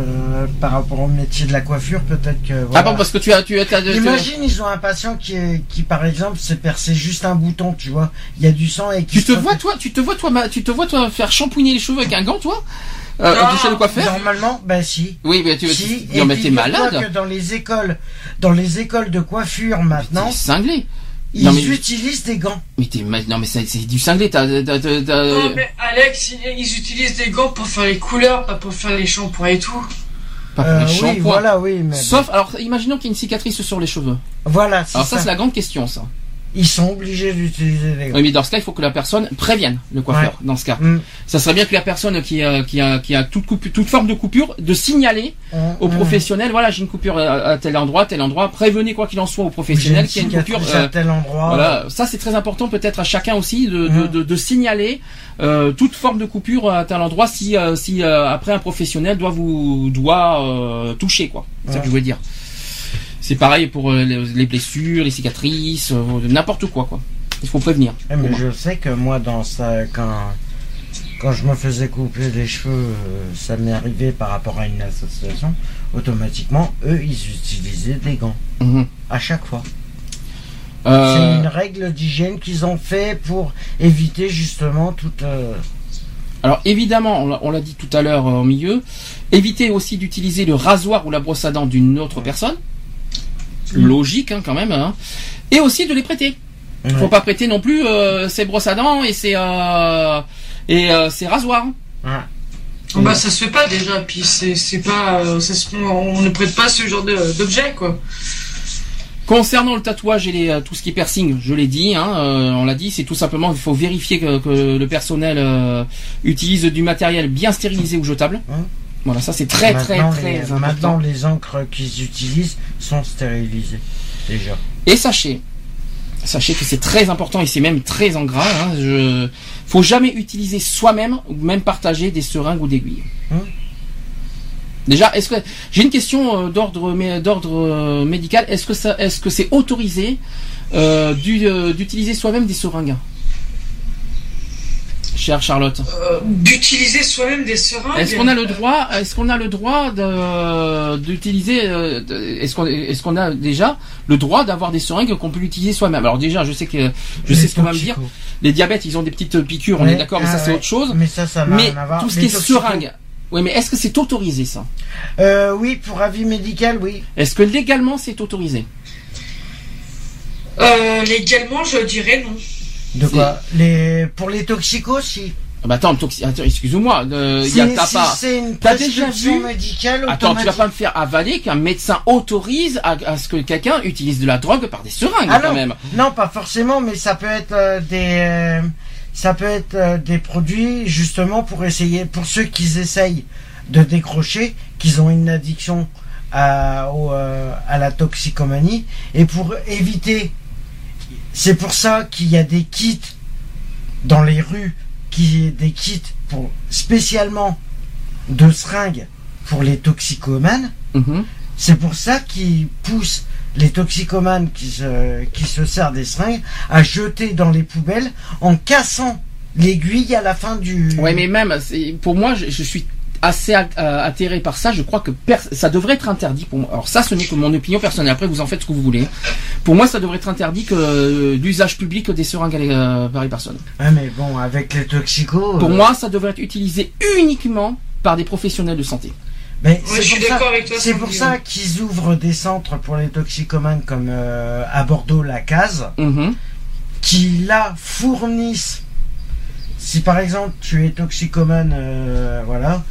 par rapport au métier de la coiffure, peut-être que. Ah bon, parce que tu as, tu as, tu- Imagine, ils ont un patient qui, est- qui par exemple, s'est percé juste un bouton, tu vois. Il y a du sang et qui Tu te vois toi, tu te vois toi, ma- tu te vois toi faire shampouiner les cheveux avec un gant, toi, euh, Non. de chez le coiffeur. Normalement, bah si. Oui, mais tu, Si, tu- non, mais t'es malade. que dans les écoles, dans les écoles de coiffure maintenant, cinglé. Ils non, mais- utilisent des gants. Mais t'es, ma- non mais c'est c'est du cinglé. T'as, t'as, t'as- t'as- Non, mais Alex, ils, ils utilisent des gants pour faire les couleurs, pas pour faire les shampoings et tout. pas pour Euh, les oui, shampoings. voilà, oui, mais Sauf, alors, imaginons qu'il y ait une cicatrice sur les cheveux. voilà, c'est Alors ça, ça. c'est la grande question, ça. Ils sont obligés d'utiliser des gants. Oui, mais dans ce cas, il faut que la personne prévienne le coiffeur. Dans ce cas, Mm. ça serait bien que la personne qui a, qui a, qui a toute, coupe- toute forme de coupure, de signaler On- au on- professionnel, voilà, j'ai une coupure à, à tel endroit, tel endroit. Prévenez quoi qu'il en soit au professionnel qu'il y a une coupure. à euh, tel endroit. Voilà, ça c'est très important peut-être à chacun aussi de, de, de, de signaler euh, toute forme de coupure à tel endroit si euh, si euh, après un professionnel doit vous doit euh, toucher quoi. C'est ça Ouais. que je veux dire. C'est pareil pour euh, les les blessures, les cicatrices, euh, n'importe quoi quoi. Il faut prévenir. Eh, mais je sais que moi, dans ça, quand, quand je me faisais couper les cheveux, euh, ça m'est arrivé par rapport à une association, automatiquement, eux, ils utilisaient des gants. Mhm. À chaque fois. Euh, C'est une règle d'hygiène qu'ils ont fait pour éviter justement toute. euh, Alors évidemment, on l'a- on l'a dit tout à l'heure euh, au milieu, éviter aussi d'utiliser le rasoir ou la brosse à dents d'une autre personne. Logique hein, quand même. hein. Et aussi de les prêter. Faut ouais. pas prêter non plus euh, ses brosses à dents et ses euh, et euh, ses rasoirs. Ouais. Bah, ça se fait pas déjà, puis c'est c'est pas. euh, ça se- on ne prête pas ce genre de- d'objet, quoi. Concernant le tatouage et les, tout ce qui est piercing, je l'ai dit, hein, euh, on l'a dit, c'est tout simplement il faut vérifier que, que le personnel euh, utilise du matériel bien stérilisé ou jetable. Hein Voilà, ça c'est très très Maintenant, très les, important. maintenant, les encres qu'ils utilisent sont stérilisées. Déjà. Et sachez, sachez que c'est très important et c'est même très en gras. Hein, je, faut jamais utiliser soi-même ou même partager des seringues ou d'aiguilles. Hein Déjà, est-ce que j'ai une question euh, d'ordre euh, médical Est-ce que ça, est-ce que c'est autorisé euh, d'utiliser soi-même des seringues? Chère Charlotte, Euh, D'utiliser soi-même des seringues. est-ce qu'on a le droit Est-ce qu'on a le droit d'utiliser euh, Est-ce qu'on est-ce qu'on a déjà le droit d'avoir des seringues qu'on peut utiliser soi-même? Alors déjà, je sais que je sais ce qu'on va me dire. Les diabètes, ils ont des petites piqûres, on est d'accord, mais ah ça c'est ouais. autre chose. Mais ça, ça n'a Mais tout ce Les qui est seringue. Oui, mais est-ce que c'est autorisé ça? Euh, oui, pour avis médical, oui. Est-ce que légalement c'est autorisé? Euh, légalement, je dirais non. De quoi les... Pour les toxicos, si. ah bah attends, toxi- attends, excuse-moi, euh, il y a Si- t'as si pas. c'est une T'as déjà prescription vu médicale Attends, tu vas pas me faire avaler qu'un médecin autorise à, à ce que quelqu'un utilise de la drogue par des seringues Ah quand non, même. non, pas forcément, mais ça peut être euh, des, euh, ça peut être euh, des produits justement pour essayer, pour ceux qui essayent de décrocher, qu'ils ont une addiction à, au, à la toxicomanie, et pour éviter, c'est pour ça qu'il y a des kits dans les rues, qui des kits pour spécialement de seringues pour les toxicomanes. Mhm. C'est pour ça qu'ils poussent les toxicomanes qui se, qui se servent des seringues à jeter dans les poubelles en cassant l'aiguille à la fin du. Ouais, mais même, pour moi, je, je suis assez euh, atterré par ça. Je crois que ça devrait être interdit pour moi. Alors ça, ce n'est que mon opinion personnelle. Après, vous en faites ce que vous voulez. Pour moi, ça devrait être interdit que euh, l'usage public des seringues euh, par les personnes. Ouais, mais bon, avec les toxicos. Pour euh, moi, ça devrait être utilisé uniquement par des professionnels de santé. mais Ouais, c'est je suis pour ça- d'accord avec toi, C'est Sandy, pour ça qu'ils ouvrent des centres pour les toxicomanes comme euh, à Bordeaux, la case, Mhm. qui là fournissent. Si par exemple tu es toxicomane, euh, voilà,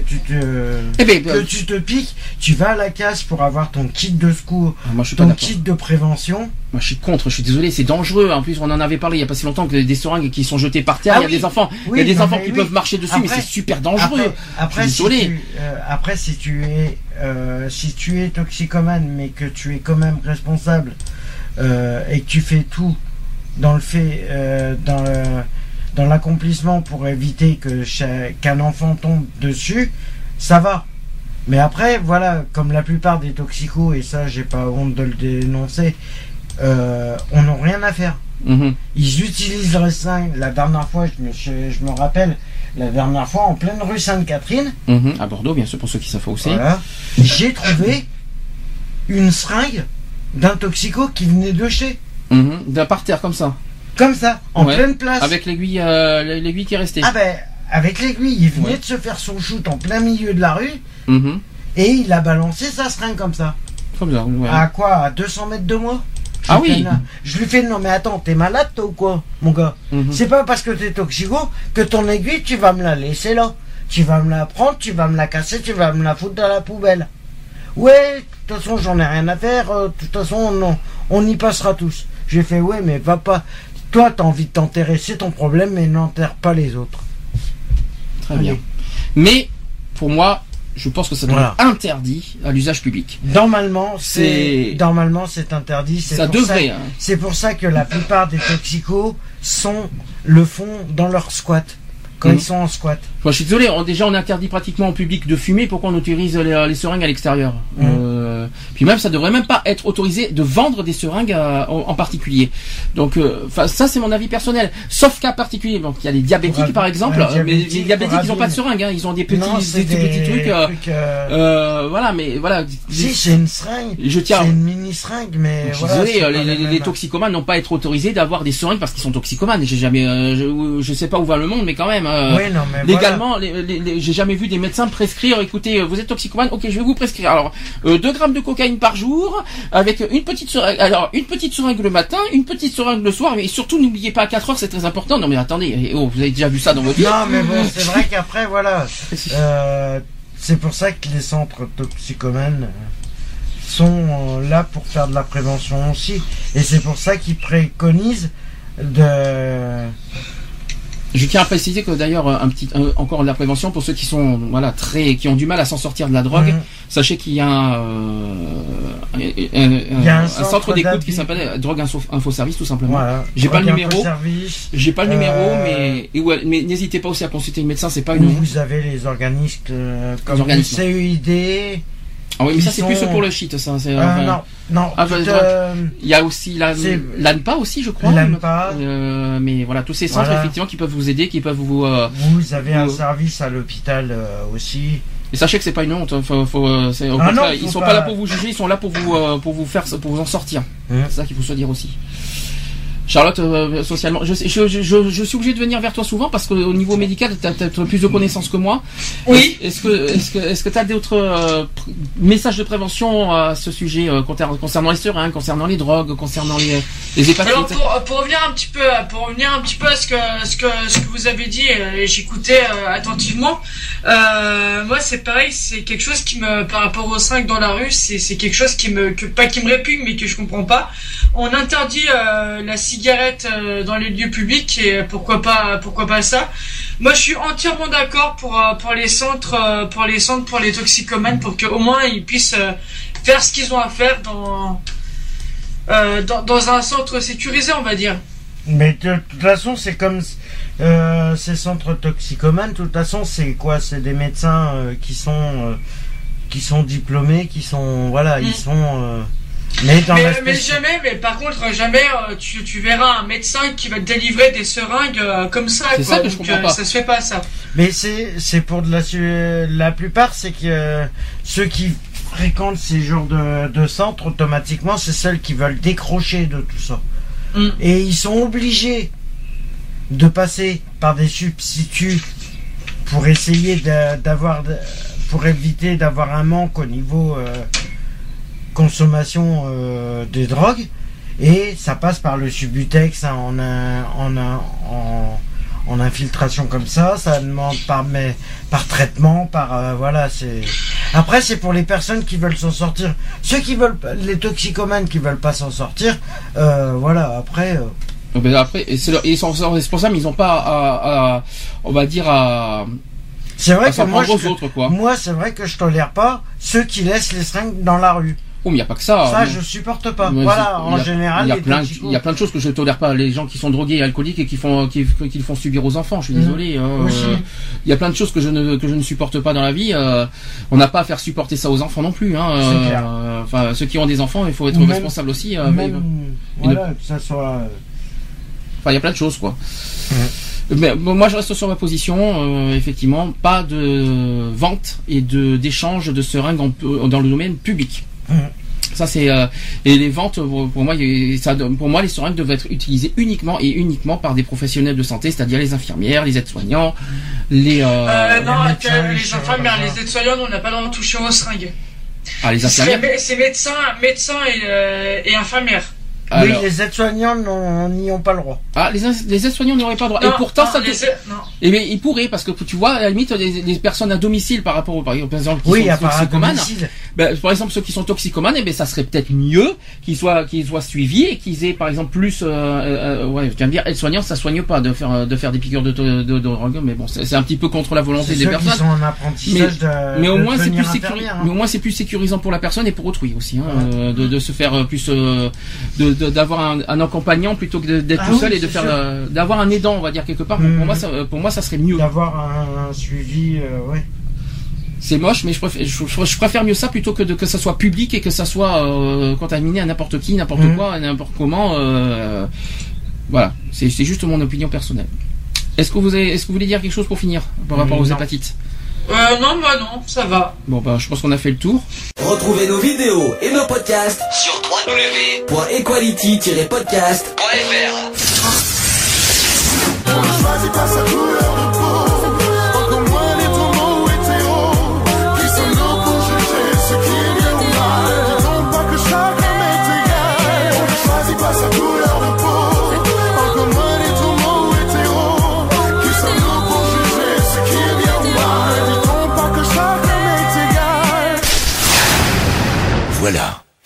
que tu te. Eh ben, que euh, tu te piques, tu vas à la case pour avoir ton kit de secours, moi, je suis ton kit de prévention. Moi, je suis contre. Je suis désolé, c'est dangereux. En plus, on en avait parlé il y a pas si longtemps que des seringues qui sont jetées par terre. Ah il y a oui. des enfants, Oui, il y a des enfants qui oui. peuvent marcher dessus, mais c'est super dangereux. Après, après, Je suis si désolé. tu, euh, après, si tu es euh, si tu es toxicomane, mais que tu es quand même responsable euh, et que tu fais tout dans le fait, euh, dans le- dans l'accomplissement pour éviter que qu'un enfant tombe dessus, ça va. Mais après, voilà, comme la plupart des toxicos, et ça, j'ai pas honte de le dénoncer, euh, on n'a rien à faire. Mhm. Ils utilisent le seringue. La dernière fois, je me, je, je me rappelle, la dernière fois, en pleine rue Sainte-Catherine, Mhm. À Bordeaux, bien sûr, pour ceux qui savent aussi. voilà, j'ai trouvé une seringue d'un toxico qui venait de chez. Mhm. D'un par terre, comme ça. Comme ça, en Ouais. pleine place. Avec l'aiguille, euh, l'aiguille qui est restée. Ah ben, avec l'aiguille, il venait Ouais. de se faire son shoot en plein milieu de la rue Mhm. et il a balancé sa seringue comme ça. Comme ça, ouais. À quoi À 200 mètres de moi Je Ah oui. Je lui fais non mais attends, t'es malade toi ou quoi, mon gars Mhm. C'est pas parce que t'es toxico que ton aiguille, tu vas me la laisser là. Tu vas me la prendre, tu vas me la casser, tu vas me la foutre dans la poubelle. Ouais, de toute façon, j'en ai rien à faire. euh, De toute façon, non, on y passera tous. J'ai fait, ouais, mais va pas. Toi, t'as envie de t'enterrer, c'est ton problème, mais n'enterre pas les autres. Très bien. Mais, pour moi, je pense que ça doit Voilà. être interdit à l'usage public. Normalement, c'est normalement c'est interdit. c'est Ça pour devrait, Ça, hein. C'est pour ça que la plupart des toxicos sont le font dans leur squat quand Mhm. ils sont en squat. Moi, je suis désolé, on- déjà on interdit pratiquement au public de fumer, pourquoi on autorise les, les seringues à l'extérieur? Mhm. Euh, Puis même, ça devrait même pas être autorisé de vendre des seringues à- en, en particulier. Donc, euh, ça c'est mon avis personnel. Sauf cas particulier, donc il y a les diabétiques par exemple, ouais, euh, mais les diabétiques ils ont pour pas de abîme. seringues, hein, ils ont des petits, non, c'est des, petits trucs. euh, trucs, euh, euh, voilà, mais voilà. si c'est une seringue, Je tiens. c'est une mini seringue, mais Je voilà, désolé, euh, les, les- les toxicomanes n'ont pas être autorisés d'avoir des seringues parce qu'ils sont toxicomanes. J'ai jamais, euh, je, je sais pas où va le monde, mais quand même. euh, Oui, non, mais Légalement, les- j'ai jamais vu des médecins prescrire. Écoutez, euh, vous êtes toxicomane, ok, je vais vous prescrire. Alors, euh, 2 grammes de cocaïne par jour, avec une petite seringue. Alors, une petite seringue le matin, une petite seringue le soir, mais surtout n'oubliez pas à 4 heures, c'est très important. Non mais attendez, eh, oh, vous avez déjà vu ça dans votre vie Non, mais bon, c'est vrai qu'après, voilà. euh, c'est pour ça que les centres toxicomanes sont euh, là pour faire de la prévention aussi. Et c'est pour ça qu'ils préconisent de. Je tiens à préciser que d'ailleurs, un petit, un- encore de la prévention pour ceux qui sont, voilà, très, qui ont du mal à s'en sortir de la drogue. Mhm. Sachez qu'il y a, euh, un, un centre centre d'écoute qui s'appelle Drogue Info, Info Service tout simplement. Voilà. J'ai pas le numéro. J'ai pas le numéro, Euh, mais, ouais, mais n'hésitez pas aussi à consulter le médecin, c'est pas une. vous avez les organismes euh, comme le organismes. CEID. Ah oui, mais ça c'est sont- plus pour le shit, ça. c'est, Euh, enfin, non, non. Ah, tout, bah, euh, Il y a aussi l'ANPA aussi, je crois. L'ANPA. Euh, mais voilà, tous ces centres Voilà. effectivement qui peuvent vous aider, qui peuvent vous. euh, vous avez un service à l'hôpital aussi. Et sachez que c'est pas une honte. hein, Faut, Ah ils sont pas- pas... là pour vous juger, ils sont là pour vous, pour vous faire, pour vous en sortir. Hein. C'est ça qu'il faut se dire aussi. Charlotte, euh, socialement, je, je, je, je, suis obligé de venir vers toi souvent parce qu'au niveau médical, tu as peut-être plus de connaissances que moi. Oui. Est-ce que, est-ce que, est-ce que tu as d'autres euh, messages de prévention à ce sujet euh, concernant les seringues, concernant les drogues, concernant les, les hépatites Alors pour, pour revenir un petit peu pour revenir un petit peu à ce que ce que ce que vous avez dit euh, et j'écoutais euh, attentivement euh, moi c'est pareil c'est quelque chose qui me par rapport aux 5 dans la rue c'est c'est quelque chose qui me que, pas qui me répugne mais que je comprends pas on interdit euh, la cigarette euh, dans les lieux publics et pourquoi pas pourquoi pas ça moi je suis entièrement d'accord pour euh, pour les centres euh, pour les centres pour les toxicomanes pour qu'au moins ils puissent euh, faire ce qu'ils ont à faire dans euh, dans, dans un centre sécurisé, on va dire. Mais de toute façon, c'est comme euh, ces centres toxicomanes. De toute façon, c'est quoi? C'est des médecins euh, qui sont euh, qui sont diplômés, qui sont voilà, Mm. ils sont. Mais dans Mais, la mais spéci- jamais, mais par contre, jamais euh, tu, tu verras un médecin qui va te délivrer des seringues euh, comme ça. C'est ça que je Donc, comprends euh, pas. Ça se fait pas, ça. Mais c'est c'est pour de la la plupart, c'est que euh, ceux qui fréquentent ces genres de, de centres automatiquement, c'est ceux qui veulent décrocher de tout ça. Mm. Et ils sont obligés de passer par des substituts pour essayer d'avoir pour éviter d'avoir un manque au niveau euh, consommation euh, des drogues et ça passe par le subutex hein, en, un- en, un- en, en infiltration comme ça ça demande par mais par traitement par euh, voilà c'est après c'est pour les personnes qui veulent s'en sortir ceux qui veulent les toxicomanes qui veulent pas s'en sortir euh, voilà après euh, ben, après, et c'est leur- ils sont responsables, mais ils n'ont pas à, à- on va dire à, C'est vrai que moi, prend je, aux autres, quoi. moi, c'est vrai que je tolère pas ceux qui laissent les seringues dans la rue. Oh, mais il n'y a pas que ça. Ça, je supporte pas. Mais voilà, en il y a- général, il y a plein, toxicos- il y a plein de choses que je tolère pas. Les gens qui sont drogués et alcooliques et qui font, qui, qui le font subir aux enfants. Je suis Mhm. désolé. hein, euh, Il y a plein de choses que je ne, que je ne supporte pas dans la vie. euh, on n'a pas à faire supporter ça aux enfants non plus. Hein, euh, clair. Enfin, ceux qui ont des enfants, il faut être Même- responsable aussi. Même, mais- voilà, que ça soit. Enfin, il y a plein de choses, quoi. Mais bon, moi, je reste sur ma position. euh, effectivement, pas de vente et de d'échange de seringues en- dans le domaine public. Ça c'est euh, et les ventes pour pour moi ça pour moi les seringues doivent être utilisées uniquement et uniquement par des professionnels de santé, c'est-à-dire les infirmières, les aides-soignants, les euh, Euh, non, les médecins, infirmières, les aides-soignantes, on n'a pas le droit de toucher aux seringues. ah, les infirmières. c'est médecins, médecins et, et infirmières. Alors, Oui, les aides-soignants n'y ont pas le droit. ah, les, les aides-soignants n'auraient pas le droit. Non, et pourtant non, ça les non. Eh bien, ils pourraient, parce que tu vois, à la limite, les, les personnes à domicile par rapport, au- par exemple, qui Oui, sont toxicomanes, domicile. ben, par exemple, ceux qui sont toxicomanes, eh ben, ça serait peut-être mieux qu'ils soient, qu'ils soient suivis et qu'ils aient, par exemple, plus, euh, euh, ouais, je viens de dire, aide-soignant, ça soigne pas de faire, de faire des piqûres de, de, de, mais bon, c'est un petit peu contre la volonté des ceux qui personnes. sont en apprentissage de. Mais au de moins c'est plus infirmière, hein. Mais au moins c'est plus sécurisant pour la personne et pour autrui aussi, hein, euh, de, de se faire euh, plus, euh, de- d'avoir un, un accompagnant plutôt que d'être Ah tout oui, seul et de faire, euh, d'avoir un aidant, on va dire quelque part. Mhm. Pour moi, ça, pour moi, ça serait mieux. D'avoir un, un suivi, euh, ouais. C'est moche, mais je préfère, je, je- je préfère mieux ça plutôt que de, que ça soit public et que ça soit euh, contaminé à n'importe qui, n'importe Mhm. quoi, n'importe comment. euh, voilà, c'est juste mon opinion personnelle. Est-ce que vous avez, est-ce que vous voulez dire quelque chose pour finir par rapport aux hépatites? Euh, non, moi non, ça va. Bon, bah, je pense qu'on a fait le tour. Retrouvez nos vidéos et nos podcasts sur www.equality-podcast.fr.